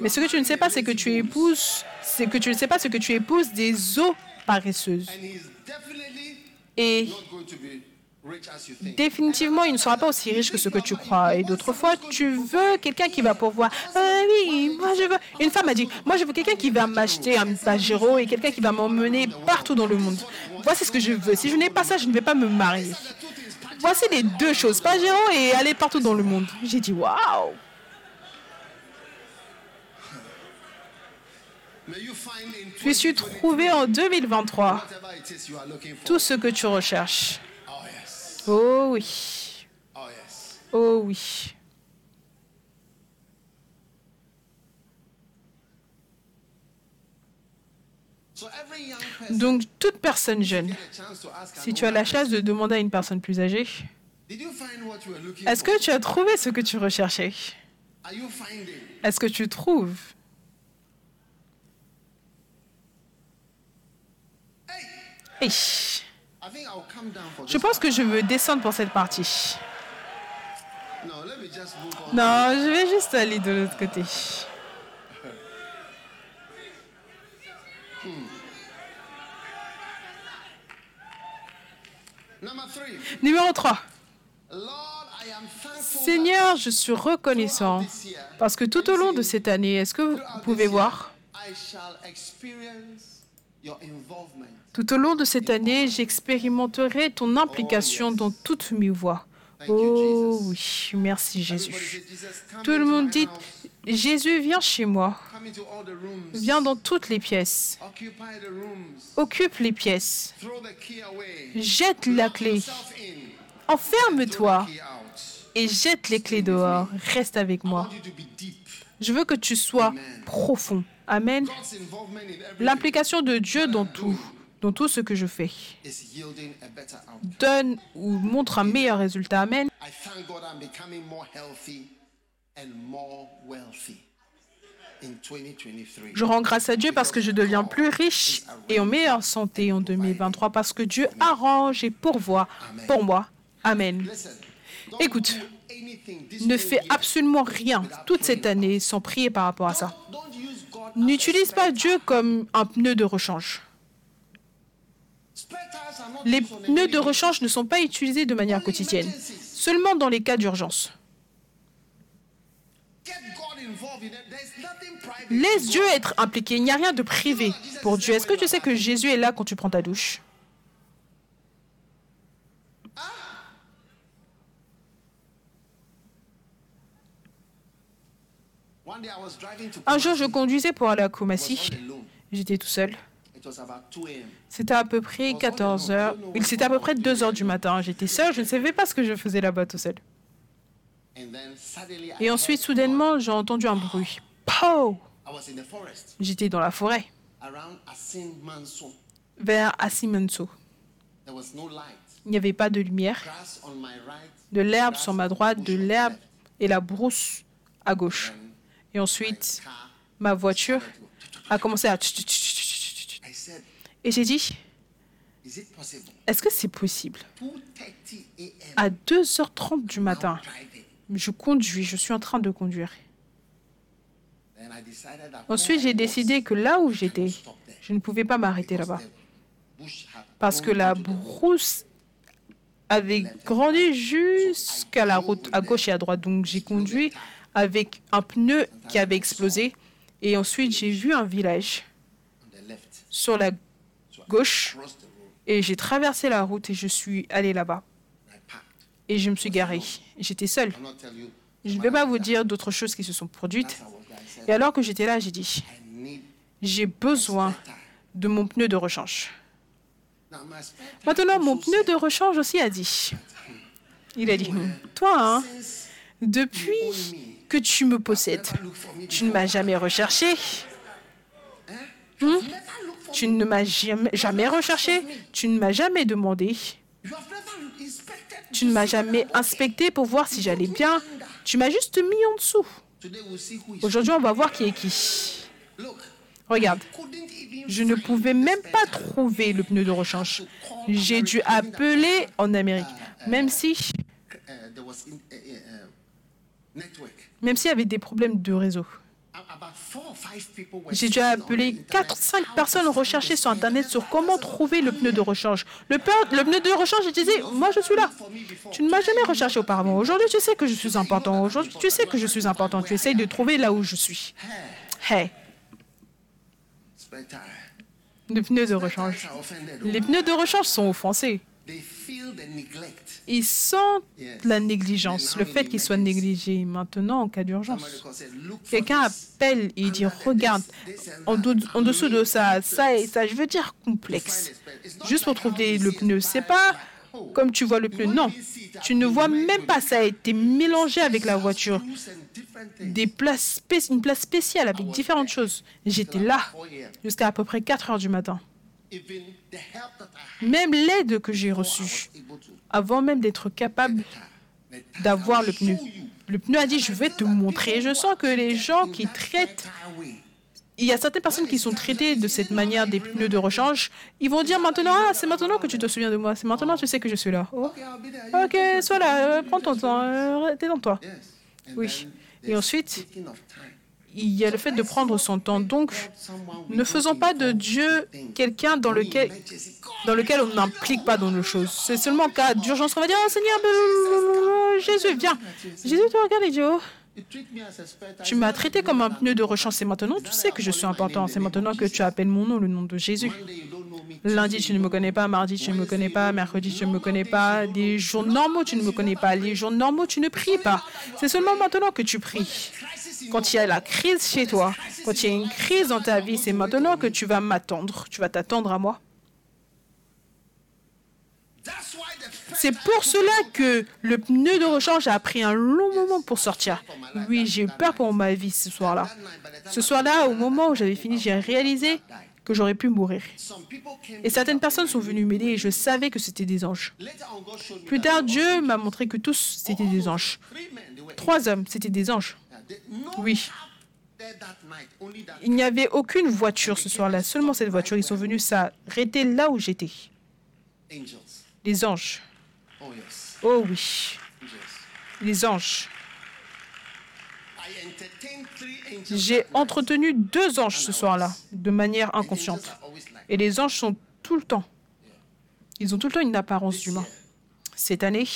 Speaker 1: Mais ce que tu ne sais pas, c'est que tu épouses, c'est que tu ne sais pas ce que tu épouses des eaux paresseuses. Et définitivement, il ne sera pas aussi riche que ce que tu crois. Et d'autres fois, tu veux quelqu'un qui va pourvoir. Euh, oui, moi je veux. Une femme a dit, moi je veux quelqu'un qui va m'acheter un Pajero et quelqu'un qui va m'emmener partout dans le monde. Voici ce que je veux. Si je n'ai pas ça, je ne vais pas me marier. Voici les deux choses, Pajero et aller partout dans le monde. J'ai dit, waouh. Puisses-tu trouver en 2023 tout ce que tu recherches Oh oui. Oh oui. Donc, toute personne jeune, si tu as la chance de demander à une personne plus âgée, est-ce que tu as trouvé ce que tu recherchais? Est-ce que tu trouves? Hey. Je pense que je veux descendre pour cette partie. Non, je vais juste aller de l'autre côté. Numéro 3. Seigneur, je suis reconnaissant parce que tout au long de cette année, est-ce que vous pouvez voir? Tout au long de cette année, j'expérimenterai ton implication dans toutes mes voies. Oh oui, merci Jésus. Tout le monde dit, Jésus, viens chez moi. Viens dans toutes les pièces. Occupe les pièces. Jette la clé. Enferme-toi et jette les clés dehors. Reste avec moi. Je veux que tu sois profond. Amen. L'implication de Dieu dans tout dans tout ce que je fais donne ou montre un meilleur résultat. Amen.
Speaker 2: and more wealthy in 2023.
Speaker 1: Je rends grâce à Dieu parce que je deviens plus riche et en meilleure santé en 2023 parce que Dieu arrange et pourvoit pour moi. Amen. Écoute, ne fais absolument rien toute cette année sans prier par rapport à ça. N'utilise pas Dieu comme un pneu de rechange. Les pneus de rechange ne sont pas utilisés de manière quotidienne, seulement dans les cas d'urgence. Laisse Dieu être impliqué. Il n'y a rien de privé pour Dieu. Est-ce que tu sais que Jésus est là quand tu prends ta douche? Un jour, je conduisais pour aller à Kumasi. J'étais tout seul.
Speaker 2: It was about 2 a.m.
Speaker 1: C'était à peu près 14 heures. Il à peu près 2 heures du matin. J'étais seul. Je ne savais pas ce que je faisais là-bas tout seul. Et ensuite, soudainement, j'ai entendu un bruit. Pow J'étais dans la forêt, vers
Speaker 2: light.
Speaker 1: Il n'y avait pas de lumière, de l'herbe sur ma droite, de l'herbe et la brousse à gauche. Et ensuite, ma voiture a commencé à...
Speaker 2: I said,
Speaker 1: Et j'ai dit,
Speaker 2: is it possible?
Speaker 1: est-ce que c'est possible?
Speaker 2: 2:30 a.m.
Speaker 1: À 2h30 du matin, je conduis, je suis en train de conduire.
Speaker 2: Then I decided that
Speaker 1: Ensuite, j'ai décidé que là où j'étais, je ne pouvais pas m'arrêter là-bas. Parce que la brousse avait grandi jusqu'à la route à gauche et à droite. Donc j'ai conduit avec un pneu qui avait explosé. Et ensuite, j'ai vu un village sur la gauche. Et j'ai traversé la route et je suis allé là-bas. Et je me suis garé. J'étais
Speaker 2: you.
Speaker 1: Je ne vais pas vous dire d'autres choses qui se sont produites. Et alors que j'étais là, j'ai dit, j'ai besoin de mon pneu de rechange. Maintenant, mon pneu de rechange aussi a dit. Il a dit, toi, hein, depuis que tu me possèdes, tu ne m'as jamais recherché,
Speaker 2: for
Speaker 1: tu ne m'as jamais, jamais recherché, tu ne m'as jamais demandé,
Speaker 2: You have never inspected
Speaker 1: tu ne m'as jamais inspecté pour voir si j'allais bien, tu m'as juste mis en dessous.
Speaker 2: Today we'll see who is
Speaker 1: Aujourd'hui, on va voir qui est qui.
Speaker 2: Look,
Speaker 1: Regarde,
Speaker 2: couldn't even
Speaker 1: je ne pouvais même pas trouver le pneu de rechange. J'ai dû appeler en Amérique, même si, même s'il y avait des problèmes de réseau. J'ai dû appeler
Speaker 2: internet
Speaker 1: 4 5
Speaker 2: how
Speaker 1: personnes
Speaker 2: to
Speaker 1: rechercher sur Internet sur comment trouver le pneu de rechange. Le, pneu de rechange, je disais, moi je suis là. Tu ne m'as jamais recherché auparavant. Aujourd'hui, tu sais que je suis important. Aujourd'hui, tu sais que je suis important. Tu essayes de trouver là où je suis. Hey, le pneu de rechange. Les pneus de rechange sont offensés. Ils sentent la négligence, le fait qu'ils soient négligés. Maintenant, en cas d'urgence, quelqu'un appelle et dit, regarde, en, dessous de ça, ça et ça, je veux dire complexe. Juste pour trouver le pneu. C'est pas comme tu vois le pneu. Non, tu ne vois même pas. Ça a été mélangé avec la voiture. Des places une place spéciale avec différentes choses. J'étais là
Speaker 2: 4 a.m.
Speaker 1: jusqu'à à peu près 4 heures du matin. Même l'aide que j'ai reçue, avant même d'être capable d'avoir le pneu. Le pneu a dit, je vais te montrer. Et je sens que les gens qui traitent il y a certaines personnes qui sont traitées de cette manière des pneus de rechange. Ils vont dire maintenant, ah, c'est maintenant que tu te souviens de moi. C'est maintenant que tu sais que je suis là. Oh.
Speaker 2: You
Speaker 1: ok, sois là, euh, prends ton temps, euh, t'es dans toi.
Speaker 2: Yes. And
Speaker 1: Oui. Et ensuite. Il y a le fait de prendre son temps. Donc, ne faisons pas de Dieu quelqu'un dans lequel, dans lequel on n'implique pas dans nos choses. C'est seulement en cas d'urgence qu'on va dire, oh Seigneur, Jésus, viens. Jésus te regarde et tu m'as traité comme un pneu de rechange. C'est maintenant, tu sais que je suis important. C'est maintenant que tu appelles mon nom, le nom de Jésus. Lundi, tu ne me connais pas. Mardi, tu ne me connais pas. Mercredi, tu ne me connais pas. Les jours normaux, tu ne me connais pas. Les jours normaux, tu ne pries pas. C'est seulement maintenant que tu pries. Quand il y a la crise chez toi, quand il y a une crise dans ta vie, c'est maintenant que tu vas m'attendre. Tu vas t'attendre à moi. C'est pour cela que le pneu de rechange a pris un long moment pour sortir. Oui, j'ai eu peur pour ma vie ce soir-là. Ce soir-là, au moment où j'avais fini, j'ai réalisé que j'aurais pu mourir. Et certaines personnes sont venues m'aider et je savais que c'était des anges. Plus tard, Dieu m'a montré que tous, c'était des anges. Trois hommes, c'était des anges. Oui. Il n'y avait aucune voiture ce soir-là, seulement cette voiture. Ils sont venus s'arrêter là où j'étais.
Speaker 2: angels.
Speaker 1: Les anges.
Speaker 2: Oh
Speaker 1: Oh oui, les anges. J'ai entretenu deux anges ce soir-là, de manière inconsciente. Et les anges sont tout le temps. Ils ont tout le temps une apparence d'humain. Cette année,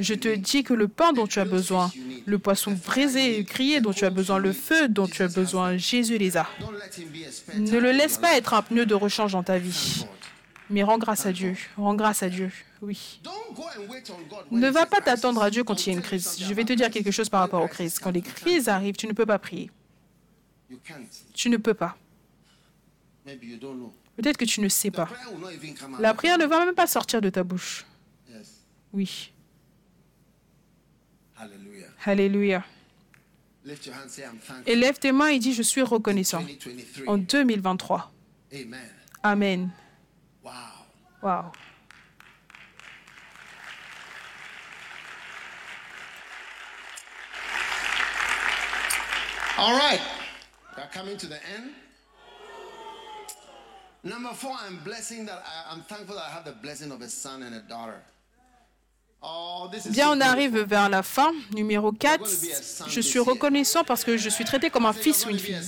Speaker 1: je te dis que le pain dont tu as besoin, le poisson braisé et grillé dont tu as besoin, le feu dont tu as besoin, Jésus les a. Ne le laisse pas être un pneu de rechange dans ta vie, mais rends grâce à Dieu. Rends grâce à Dieu. Oui. Ne va pas t'attendre à Dieu quand il y a une crise. Je vais te dire quelque chose par rapport aux crises. Quand les crises arrivent, tu ne peux pas prier. Tu ne peux pas. Peut-être que tu ne sais pas. La prière ne va même pas sortir de ta bouche. Oui.
Speaker 2: Hallelujah.
Speaker 1: Alléluia. Et lève tes mains et dis, je suis reconnaissant.
Speaker 2: 2023.
Speaker 1: En 2023.
Speaker 2: Amen.
Speaker 1: Amen.
Speaker 2: Wow.
Speaker 1: Wow.
Speaker 2: All right. We're coming to the end. Number four, I'm blessing that I, I'm thankful that I have the blessing of a son and a daughter. Oh,
Speaker 1: Bien, on arrive vers la fin. Numéro 4. Je suis reconnaissant parce que je suis traité comme un fils ou une fille.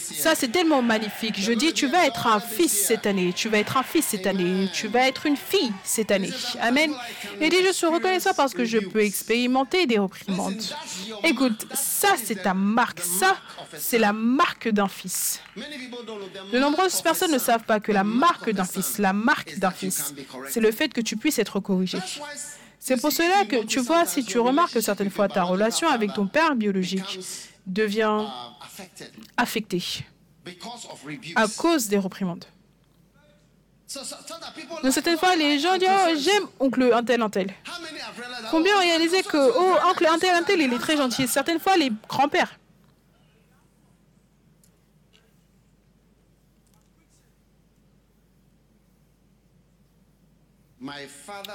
Speaker 1: Ça, c'est tellement magnifique. Je dis, tu vas être un fils cette année. Tu vas être un fils cette année. Tu vas être une fille cette année. Amen. Et dit, je suis reconnaissant parce que je peux expérimenter des reprimandes. Écoute, ça, c'est ta marque. Ça, c'est la marque d'un fils. De nombreuses personnes ne savent pas que la marque d'un fils, la marque d'un fils, c'est le fait que tu puisses être corrigé. C'est pour cela que, tu vois, si tu remarques que certaines fois ta relation avec ton père biologique devient affectée à cause des reprimandes. Donc certaines fois, les gens disent Oh, j'aime oncle un tel, un tel. Combien ont réalisé que Oh, oncle un tel, un tel, il est très gentil Certaines fois, les grands-pères.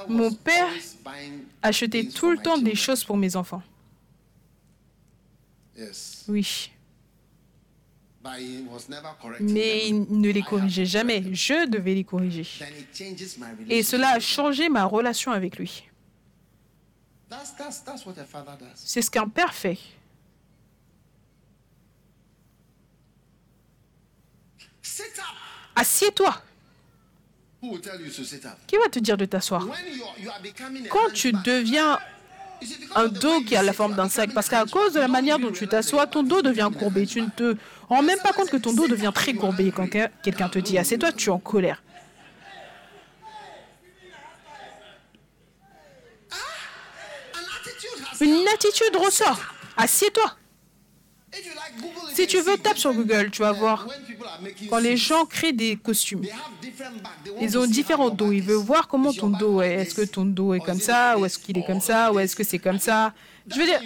Speaker 1: Mon père achetait tout le temps des choses pour mes enfants. Oui. Mais il ne les corrigeait jamais. Je devais les corriger. Et cela a changé ma relation avec lui. C'est ce qu'un père fait. Assieds-toi. Qui va te dire de t'asseoir? Quand tu deviens un dos qui a la forme d'un sac, parce qu'à cause de la manière dont tu t'assois, ton dos devient courbé. Tu ne te rends même pas compte que ton dos devient très courbé. Quand quelqu'un te dit assieds-toi, tu es en colère. Une attitude ressort. Assieds-toi. Si tu veux, tape sur Google, tu vas voir. Quand les gens créent des costumes, ils ont différents dos. Ils veulent voir comment ton dos est. Est-ce que ton dos est comme ça, ou est-ce qu'il est comme ça, ou est-ce que c'est comme ça? Je veux dire,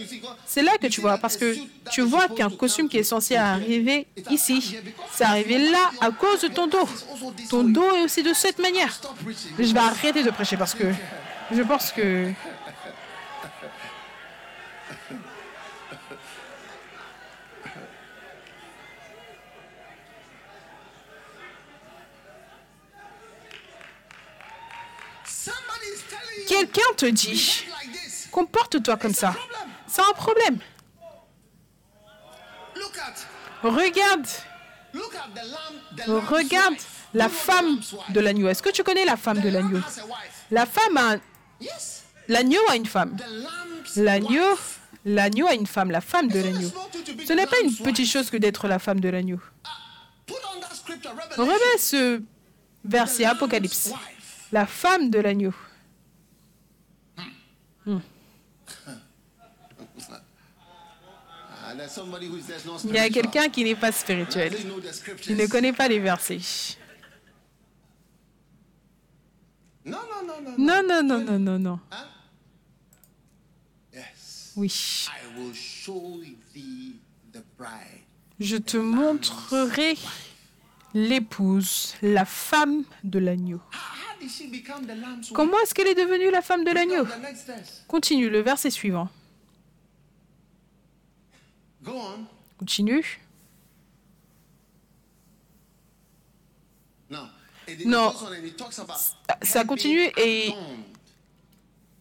Speaker 1: c'est là que tu vois, parce que tu vois qu'un costume qui est censé arriver ici, c'est arrivé là à cause de ton dos. Ton dos est aussi de cette manière. Je vais arrêter de prêcher parce que je pense que Quelqu'un te dit, comporte-toi comme ça. C'est un problème. Regarde. Regarde la femme de l'agneau. Est-ce que tu connais la femme de l'agneau? La femme a... L'agneau a une femme. L'agneau... L'agneau a une femme, la femme de l'agneau. Ce n'est pas une petite chose que d'être la femme de l'agneau. Remets ce verset Apocalypse. La femme de l'agneau. Il y a quelqu'un qui n'est pas spirituel. Il ne connaît pas les versets. Non, non, non, non, non, non. Oui. Je te montrerai l'épouse, la femme de l'agneau. Comment est-ce qu'elle est devenue la femme de l'agneau? Continue le verset suivant.
Speaker 2: Talks about
Speaker 1: Ça continue et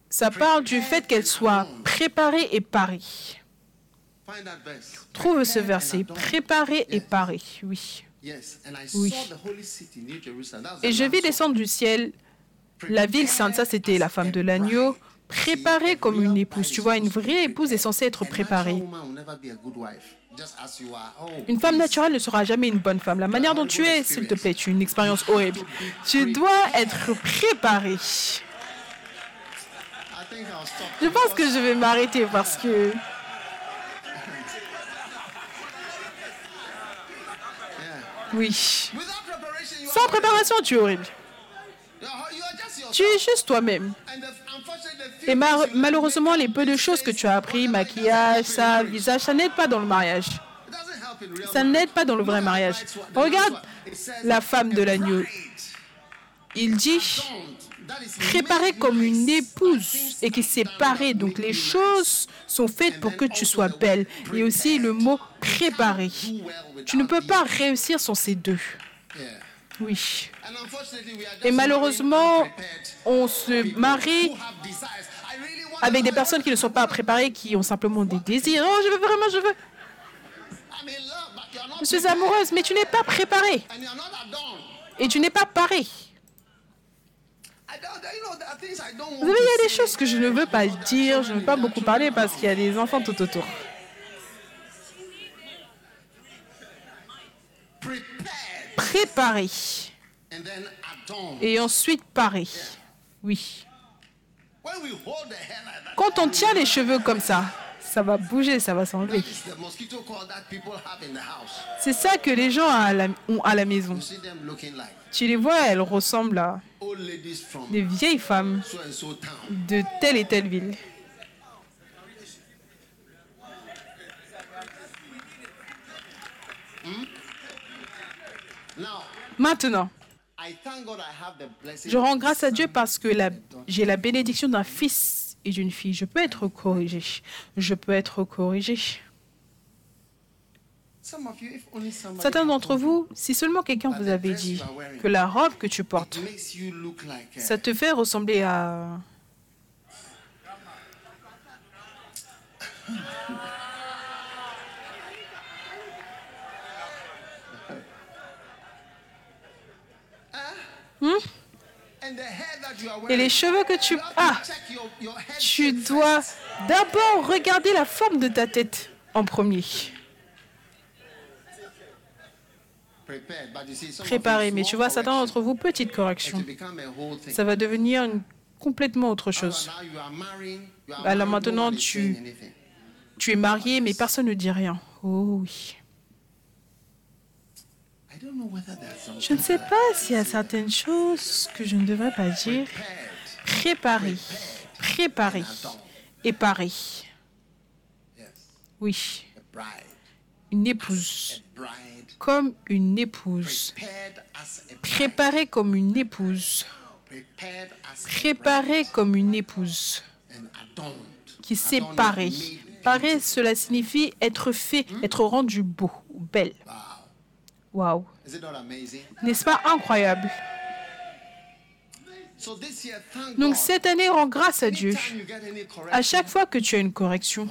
Speaker 1: ça parle du fait qu'elle soit préparée et parée. Trouve ce verset. Préparée et parée. Oui. Oui. Et je vis descendre du ciel. La ville sainte, ça c'était la femme de l'agneau, préparée comme une épouse. Tu vois, une vraie épouse est censée être préparée. Une femme naturelle ne sera jamais une bonne femme. La manière dont tu es, s'il te plaît, tu as une expérience horrible. Tu dois être préparée. Je pense que je vais m'arrêter parce que oui. Sans préparation, tu es horrible. Tu es juste toi-même. Et malheureusement, les peu de choses que tu as appris, maquillage, ça, visage, ça n'aide pas dans le mariage. Ça n'aide pas dans le vrai mariage. Regarde la femme de
Speaker 2: "A
Speaker 1: l'agneau. Il dit préparée comme une épouse et qui est
Speaker 2: done
Speaker 1: séparée.
Speaker 2: that
Speaker 1: Donc les choses sont faites pour que tu sois belle. Et aussi le mot préparée. Tu ne peux pas réussir sans ces deux. Oui. Et malheureusement, on se marie avec des personnes qui ne sont pas préparées, qui ont simplement des désirs. Oh, je veux vraiment, je veux. Je suis amoureuse, mais tu n'es pas préparée. Et tu n'es pas parée. Vous savez, il y a des choses que je ne veux pas dire, je ne veux pas beaucoup parler parce qu'il y a des enfants tout autour. Préparée. Et ensuite parée. Oui. Quand on tient les cheveux comme ça, ça va bouger, ça va s'enlever. C'est ça que les gens ont à la maison. Tu les vois, elles ressemblent à des vieilles femmes de telle et telle ville.
Speaker 2: Now,
Speaker 1: Maintenant, Je rends grâce à Dieu parce que j'ai la bénédiction d'un fils et d'une fille. Je peux être corrigé. Je peux être corrigé. Certains d'entre vous, si seulement quelqu'un vous avait dit que la robe que tu portes, ça te fait ressembler à...
Speaker 2: are
Speaker 1: Et les cheveux que tu as,
Speaker 2: head
Speaker 1: tu dois d'abord regarder la forme de ta tête en premier.
Speaker 2: You,
Speaker 1: mais tu vois, certains d'entre vous, petite
Speaker 2: it
Speaker 1: correction. Ça va devenir complètement autre chose. Alors maintenant, tu-. Tu es marié, mais personne ne dit rien. Oh oui. Je ne sais pas s'il y a certaines choses que je ne devrais pas dire.
Speaker 2: prepared.
Speaker 1: Préparé, préparé et paré.
Speaker 2: Yes,
Speaker 1: Oui, une épouse. Comme une épouse. Préparée comme une épouse. Préparée comme une épouse. Qui s'est parée. Parée, cela signifie être fait, être rendu beau, belle.
Speaker 2: Wow.
Speaker 1: N'est-ce pas incroyable? Donc cette année, rends grâce à Dieu. À chaque fois que tu as une correction,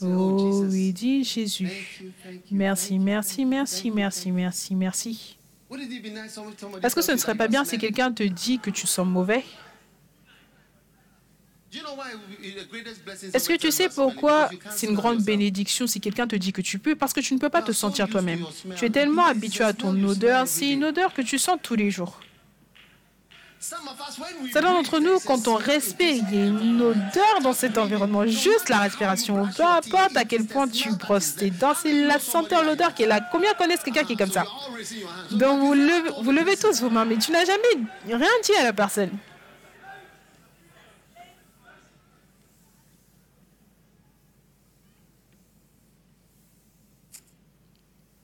Speaker 2: oh
Speaker 1: oh
Speaker 2: Jesus,
Speaker 1: oui, dis Jésus. Merci, merci, merci, merci, merci, merci. Est-ce que ce ne serait pas bien si quelqu'un te dit que tu sens mauvais? Est-ce que tu sais pourquoi c'est une grande bénédiction si quelqu'un te dit que tu peux? Parce que tu ne peux pas te sentir toi-même. Tu es tellement habitué à ton odeur. C'est une odeur que tu sens tous les jours. Certains d'entre nous, quand on respire, il y a une odeur dans cet environnement. Juste la respiration. Peu importe à quel point tu brosses tes dents, c'est la senteur, l'odeur qui est là. Combien connaissent quelqu'un qui est comme ça? Donc vous levez, vous levez tous vos mains, mais tu n'as jamais rien dit à la personne.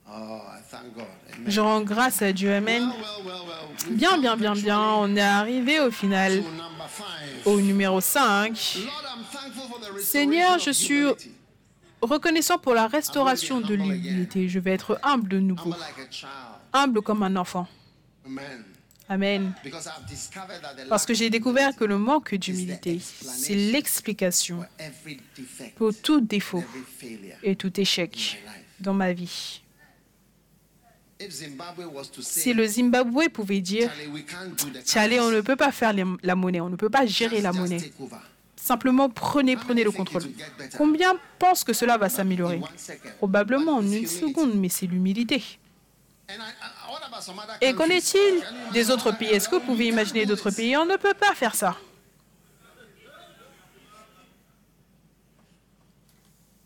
Speaker 2: Oh, I thank God. Amen.
Speaker 1: Je rends grâce à Dieu. Amen. Bien, bien, bien, bien. On est arrivé au final au numéro 5.
Speaker 2: Lord, I'm thankful for the restoration
Speaker 1: Seigneur, je suis reconnaissant pour la restauration de l'humilité. Je vais être humble de nouveau,
Speaker 2: Humble
Speaker 1: comme un enfant.
Speaker 2: Amen.
Speaker 1: Parce que j'ai découvert que le manque d'humilité, c'est l'explication pour tout défaut et tout échec dans ma vie. Si le Zimbabwe pouvait dire, Tchalé, on ne peut pas faire la monnaie, on ne peut pas gérer la monnaie. Simplement, prenez, prenez le contrôle. Combien pensent que cela va s'améliorer? Probablement en une seconde, mais c'est l'humilité. Et qu'en est-il des autres pays? Est-ce que vous pouvez imaginer d'autres pays? On ne peut pas faire ça.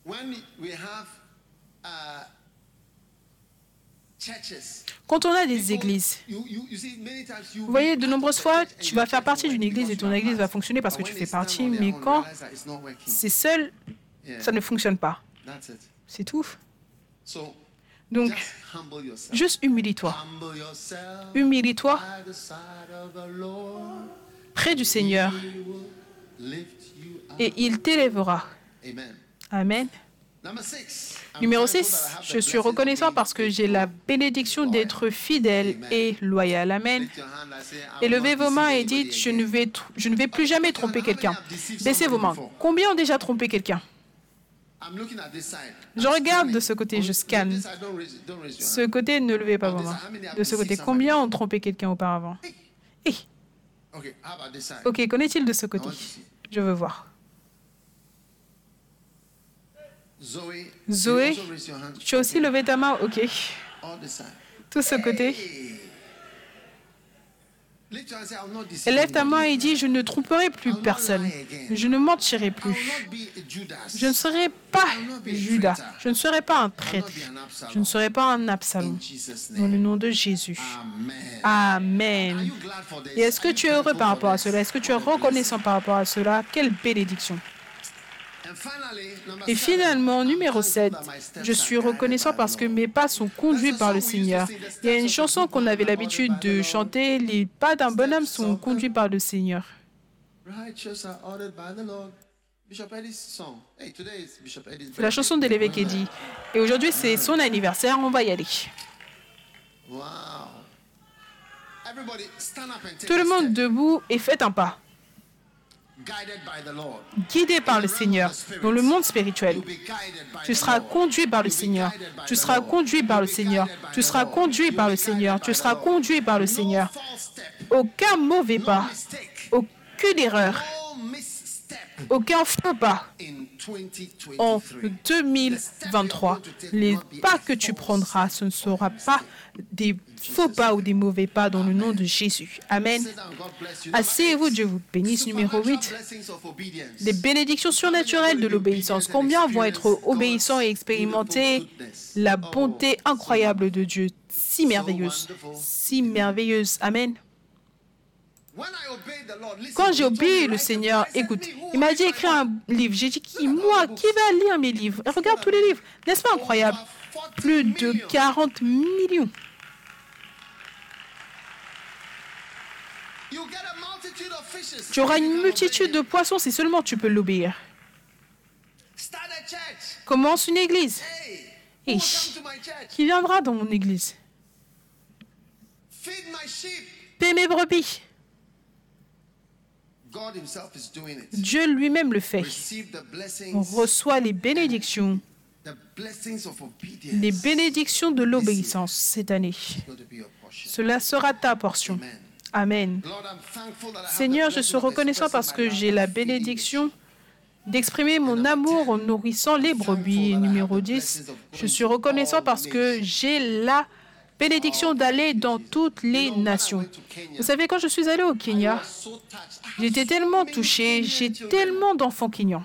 Speaker 2: When we have uh,
Speaker 1: Quand on a des églises, vous voyez, de nombreuses fois, tu vas faire partie d'une église et ton église va fonctionner parce que tu fais partie, mais quand c'est seul, ça ne fonctionne pas. C'est tout. Donc, juste humilie-toi. Humilie-toi près du Seigneur et il t'élèvera.
Speaker 2: Amen.
Speaker 1: Numéro
Speaker 2: thankful
Speaker 1: 6,
Speaker 2: that I have the
Speaker 1: je suis reconnaissant parce que j'ai la bénédiction d'être fidèle et loyal. Amen. Et levez vos mains et dites, je ne vais, je ne vais plus jamais tromper quelqu'un. Baissez vos mains. Combien ont déjà trompé quelqu'un? Je regarde de ce côté, je scanne. Ce côté, ne levez pas vos mains. De ce côté, combien ont trompé quelqu'un auparavant?
Speaker 2: Side?
Speaker 1: ok, qu'en est-il de ce côté? Je veux voir. Zoé. Tu as aussi levé ta main Ok. Tout ce côté. Élève ta main et dis, je ne tromperai plus personne. Je ne mentirai plus. Je ne serai pas Judas. Je ne serai pas un
Speaker 2: Absalom.
Speaker 1: Je ne serai pas un Absalom. Dans le nom de Jésus.
Speaker 2: Amen.
Speaker 1: Et est-ce que tu es heureux par rapport à cela? Est-ce que tu es reconnaissant par rapport à cela? Quelle bénédiction Et finalement, numéro
Speaker 2: thankful
Speaker 1: 7,
Speaker 2: that my steps
Speaker 1: je suis reconnaissant parce que mes pas sont conduits par le Seigneur. Il y a une chanson qu'on avait l'habitude de chanter, les pas d'un bonhomme sont conduits par le Seigneur. La chanson de l'évêque Eddy. Et aujourd'hui, c'est son anniversaire, on va y aller. Tout le monde debout et faites un pas, guidé par le Seigneur, dans le monde spirituel. Tu seras conduit par le Seigneur. Tu seras conduit par le Seigneur. Tu seras conduit par le Seigneur. Tu seras conduit par le Seigneur. Aucun mauvais pas, aucune erreur, aucun faux pas.
Speaker 2: in 2023.
Speaker 1: en 2023. Les pas que tu prendras, ce ne sera pas des faux pas ou des mauvais pas dans le nom de Jésus. Amen. Asseyez-vous, Dieu vous bénisse. Numéro 8.
Speaker 2: Supernatural blessings of obedience.
Speaker 1: Les bénédictions surnaturelles de l'obéissance. Combien vont être obéissants et expérimenter la bonté incroyable de Dieu, si merveilleuse, si merveilleuse. Amen. Quand j'ai obéi le Seigneur, écoute,
Speaker 2: "Me, who
Speaker 1: il m'a dit
Speaker 2: my
Speaker 1: un
Speaker 2: book?"
Speaker 1: livre. J'ai dit qui Moi, qui va lire mes livres? Et Regarde tous les livres. N'est-ce pas incroyable? Plus de 40 millions. Tu auras une multitude de poissons si seulement tu peux l'obéir. Commence une église.
Speaker 2: Church?
Speaker 1: Qui viendra dans mon église? Paie mes brebis. Dieu lui-même le fait. On reçoit les bénédictions, les bénédictions de l'obéissance cette année. Cela sera ta portion.
Speaker 2: Amen.
Speaker 1: Seigneur, je suis reconnaissant parce que j'ai la bénédiction d'exprimer mon amour en nourrissant les brebis. Numéro 10, je suis reconnaissant parce que j'ai la bénédiction d'aller dans toutes les nations. Vous savez, quand je suis allée au Kenya, j'étais tellement
Speaker 2: Kenyan
Speaker 1: j'ai tellement d'enfants kenyans,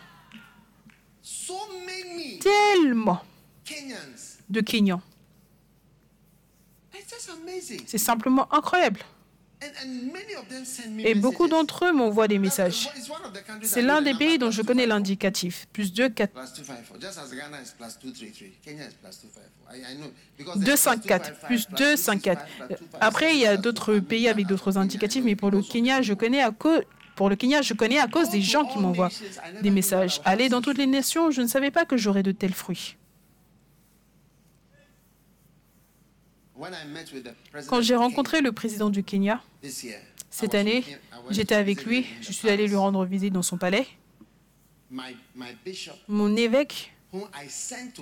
Speaker 1: tellement de Kenyans. C'est simplement incroyable. Et beaucoup d'entre eux m'envoient des messages. C'est l'un des pays dont je connais
Speaker 2: 254.
Speaker 1: l'indicatif. Plus 2, 4,
Speaker 2: Plus 254. Just as Ghana is plus 233. Kenya is plus 254. I, I know. Because there's
Speaker 1: 2,
Speaker 2: plus
Speaker 1: 5, 4,
Speaker 2: 255,
Speaker 1: plus
Speaker 2: plus
Speaker 1: 2, 5, 4.
Speaker 2: 265, plus 256,
Speaker 1: Après, il y a d'autres
Speaker 2: 255,
Speaker 1: pays avec d'autres indicatifs, mais pour le. Kenya, je connais à cause, pour le Kenya, je connais à cause des gens qui m'envoient des messages. Aller dans toutes les nations, je ne savais pas que j'aurais de tels fruits. Quand j'ai rencontré le président du Kenya cette année, j'étais avec lui, je suis allé lui rendre visite dans son palais. Mon évêque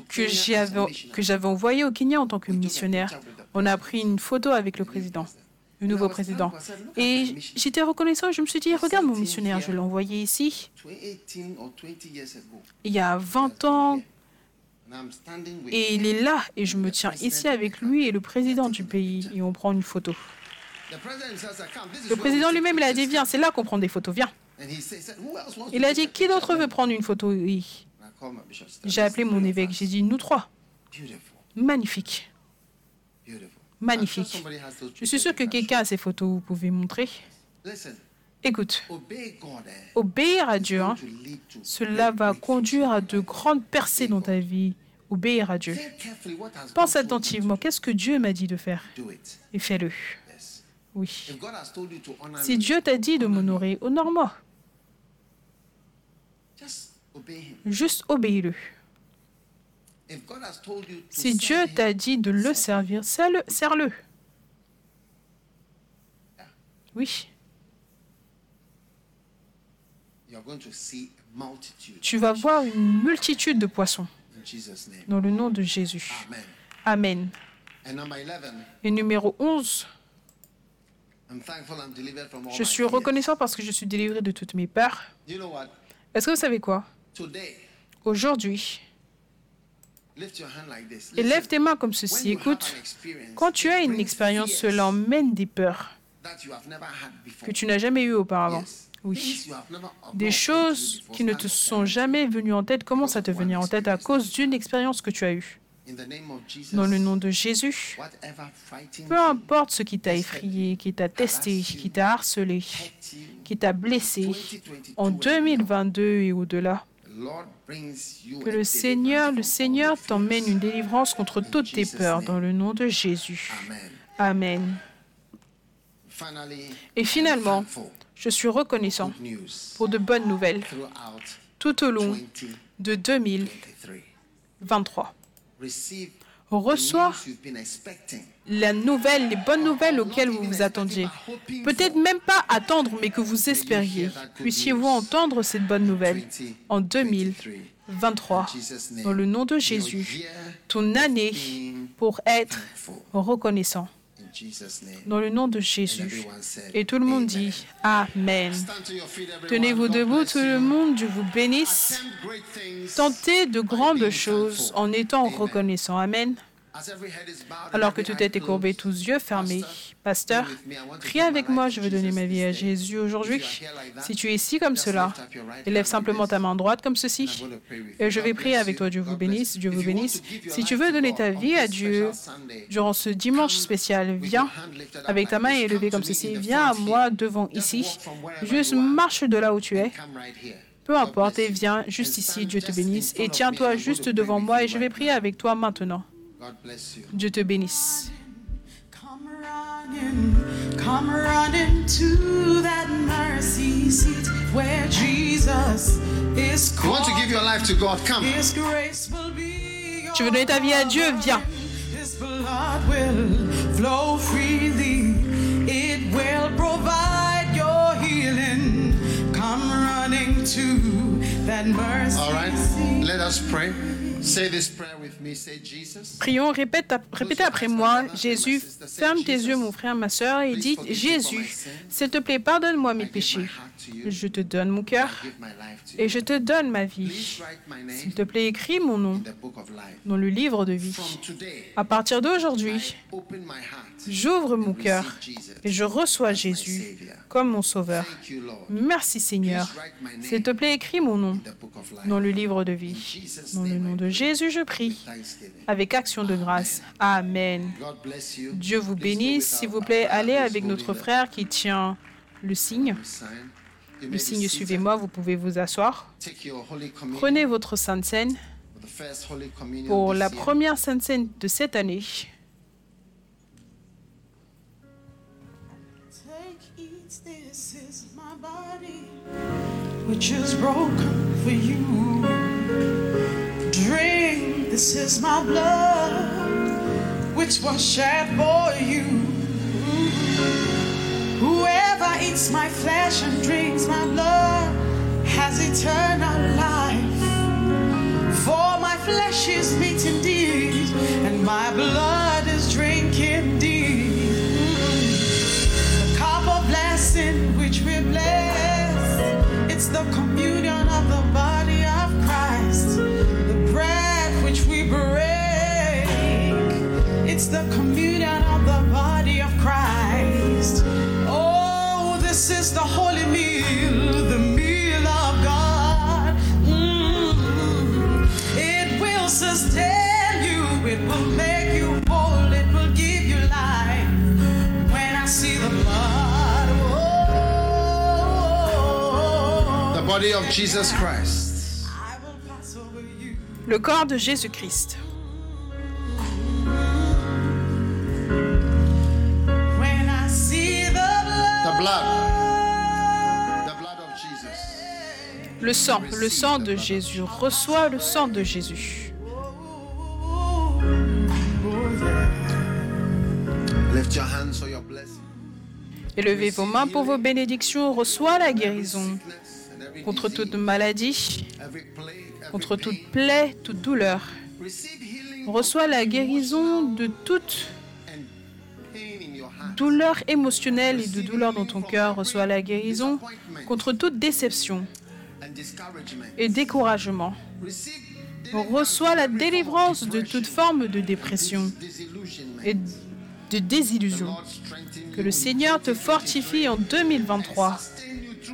Speaker 1: que j'avais envoyé au Kenya en tant que missionnaire, on a pris une photo avec le président, le nouveau président. Et j'étais reconnaissant, je me suis dit, regarde mon missionnaire, je l'ai envoyé ici. Il y a 20 ans, et il est là, et je me tiens ici avec lui et le président du pays, et on prend une photo. Le président lui-même, il a dit, viens, c'est là qu'on prend des photos, viens. Il a dit, qui d'autre veut prendre une photo? Oui. J'ai appelé mon évêque, j'ai dit, nous trois. Magnifique. Magnifique. Je suis sûr que quelqu'un a ces photos, vous pouvez montrer. Écoute, obéir à Dieu, hein, cela va conduire à de grandes percées dans ta vie. Obéir à Dieu. Pense attentivement, qu'est-ce que Dieu m'a dit de faire? Et fais-le. Oui. Si Dieu t'a dit de m'honorer, honore-moi. Juste obéis-le. Si Dieu t'a dit de le servir, serre-le. Oui. Tu vas voir une multitude de poissons. Dans le nom de Jésus. Amen. Et numéro 11, je suis reconnaissant parce que je suis délivré de toutes mes peurs. Est-ce que vous savez quoi? Aujourd'hui, lève tes mains comme ceci. Écoute, quand tu as une expérience, cela emmène des peurs que tu n'as jamais eues auparavant. Oui. Des choses qui ne te sont jamais venues en tête. Commencent à te venir en tête à cause d'une expérience que tu as eue. Dans le nom de Jésus, peu importe ce qui t'a effrayé, qui t'a testé, qui t'a harcelé, qui t'a blessé en 2022 et au-delà, que le Seigneur, le Seigneur t'emmène une délivrance contre toutes tes peurs dans le nom de Jésus. Amen. Et finalement, je suis reconnaissant pour de bonnes nouvelles tout au long de 2023 reçoit la nouvelle, les bonnes nouvelles auxquelles vous vous attendiez. Peut-être même pas attendre, mais que vous espériez. Puissiez-vous entendre cette bonne nouvelle en 2023, dans le nom de Jésus, ton année pour être reconnaissant dans le nom de Jésus. Et tout le monde dit Amen. Tenez-vous debout, tout le monde, Dieu vous bénisse. Tentez de grandes choses en étant reconnaissant. Amen. Alors que tout est courbé, tous yeux fermés. Pasteur, prie avec moi, je veux donner ma vie à Jésus aujourd'hui. Si tu es ici comme cela, élève simplement ta main droite comme ceci. Et je vais prier avec toi. Dieu vous bénisse, Dieu vous bénisse. Si tu veux donner ta vie à Dieu durant ce dimanche spécial, viens avec ta main élevée comme ceci. Viens à moi devant ici. Juste marche de là où tu es. Peu importe, et viens juste ici, Dieu te bénisse. Et tiens-toi juste devant moi et je vais prier avec toi maintenant. Dieu te bénisse. Come running to that mercy seat where Jesus is You want to give your life to God? Come. Tu veux donner ta vie à Dieu? Viens. His blood will flow freely. It will provide your healing. Come running to that mercy All right. Let us pray. Prions, répète, répétez après moi. Jésus, ferme tes yeux, mon frère, ma soeur, et dis Jésus, s'il te plaît, pardonne-moi mes péchés. Je te donne mon cœur et je te donne ma vie. S'il te plaît, écris mon nom dans le livre de vie. À partir d'aujourd'hui, j'ouvre mon cœur et je reçois Jésus comme mon Sauveur. Merci Seigneur. S'il te plaît, écris mon nom dans le livre de vie. Dans le nom de Jésus, je prie avec action de grâce. Amen. Dieu vous bénisse. S'il vous plaît, allez avec notre frère qui tient le signe. Le signe suivez-moi, vous pouvez vous asseoir. Prenez votre Sainte Seine pour la première Sainte Seine de cette année.
Speaker 3: Which is broken for you. Drink, this is my blood, which was shed for you. Whoever eats my flesh and drinks my blood has eternal life. For my flesh is meat indeed, and my blood is drink indeed. The cup of blessing which we bless, it's the communion of the body of Christ. The bread which we break, it's the communion of
Speaker 2: Jesus Christ.
Speaker 3: I will pass over you.
Speaker 1: Le corps de Jésus-Christ.
Speaker 3: When I see the
Speaker 2: The
Speaker 3: blood,
Speaker 2: blood. The blood of Jesus.
Speaker 1: Le sang, le sang de Jésus. Reçois le sang de Jésus.
Speaker 3: yeah.
Speaker 2: Lift your hands for your blessing.
Speaker 1: Élevez vos mains pour vos bénédictions. Reçois la guérison contre toute maladie, contre toute plaie, toute douleur. Reçois la guérison de toute douleur émotionnelle et de douleur dans ton cœur. Reçois la guérison contre toute déception et découragement. Reçois la délivrance de toute forme de dépression et de désillusion. Que le Seigneur te fortifie en 2023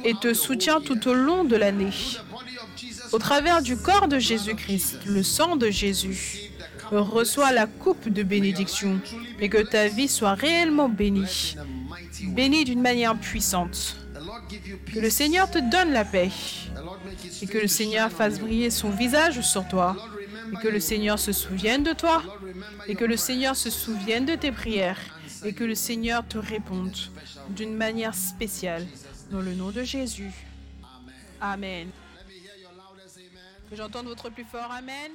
Speaker 1: et te soutient tout au long de l'année. Au travers du corps de Jésus-Christ, le sang de Jésus, reçois la coupe de bénédiction et que ta vie soit réellement bénie, bénie d'une manière puissante. Que le. Seigneur te donne la paix et que le Seigneur fasse briller son visage sur toi et que le. Seigneur se souvienne de toi et que le. Seigneur se souvienne de tes prières et que le Seigneur te réponde d'une manière spéciale. Dans le nom de Jésus.
Speaker 2: Amen.
Speaker 1: Que j'entende votre plus fort Amen.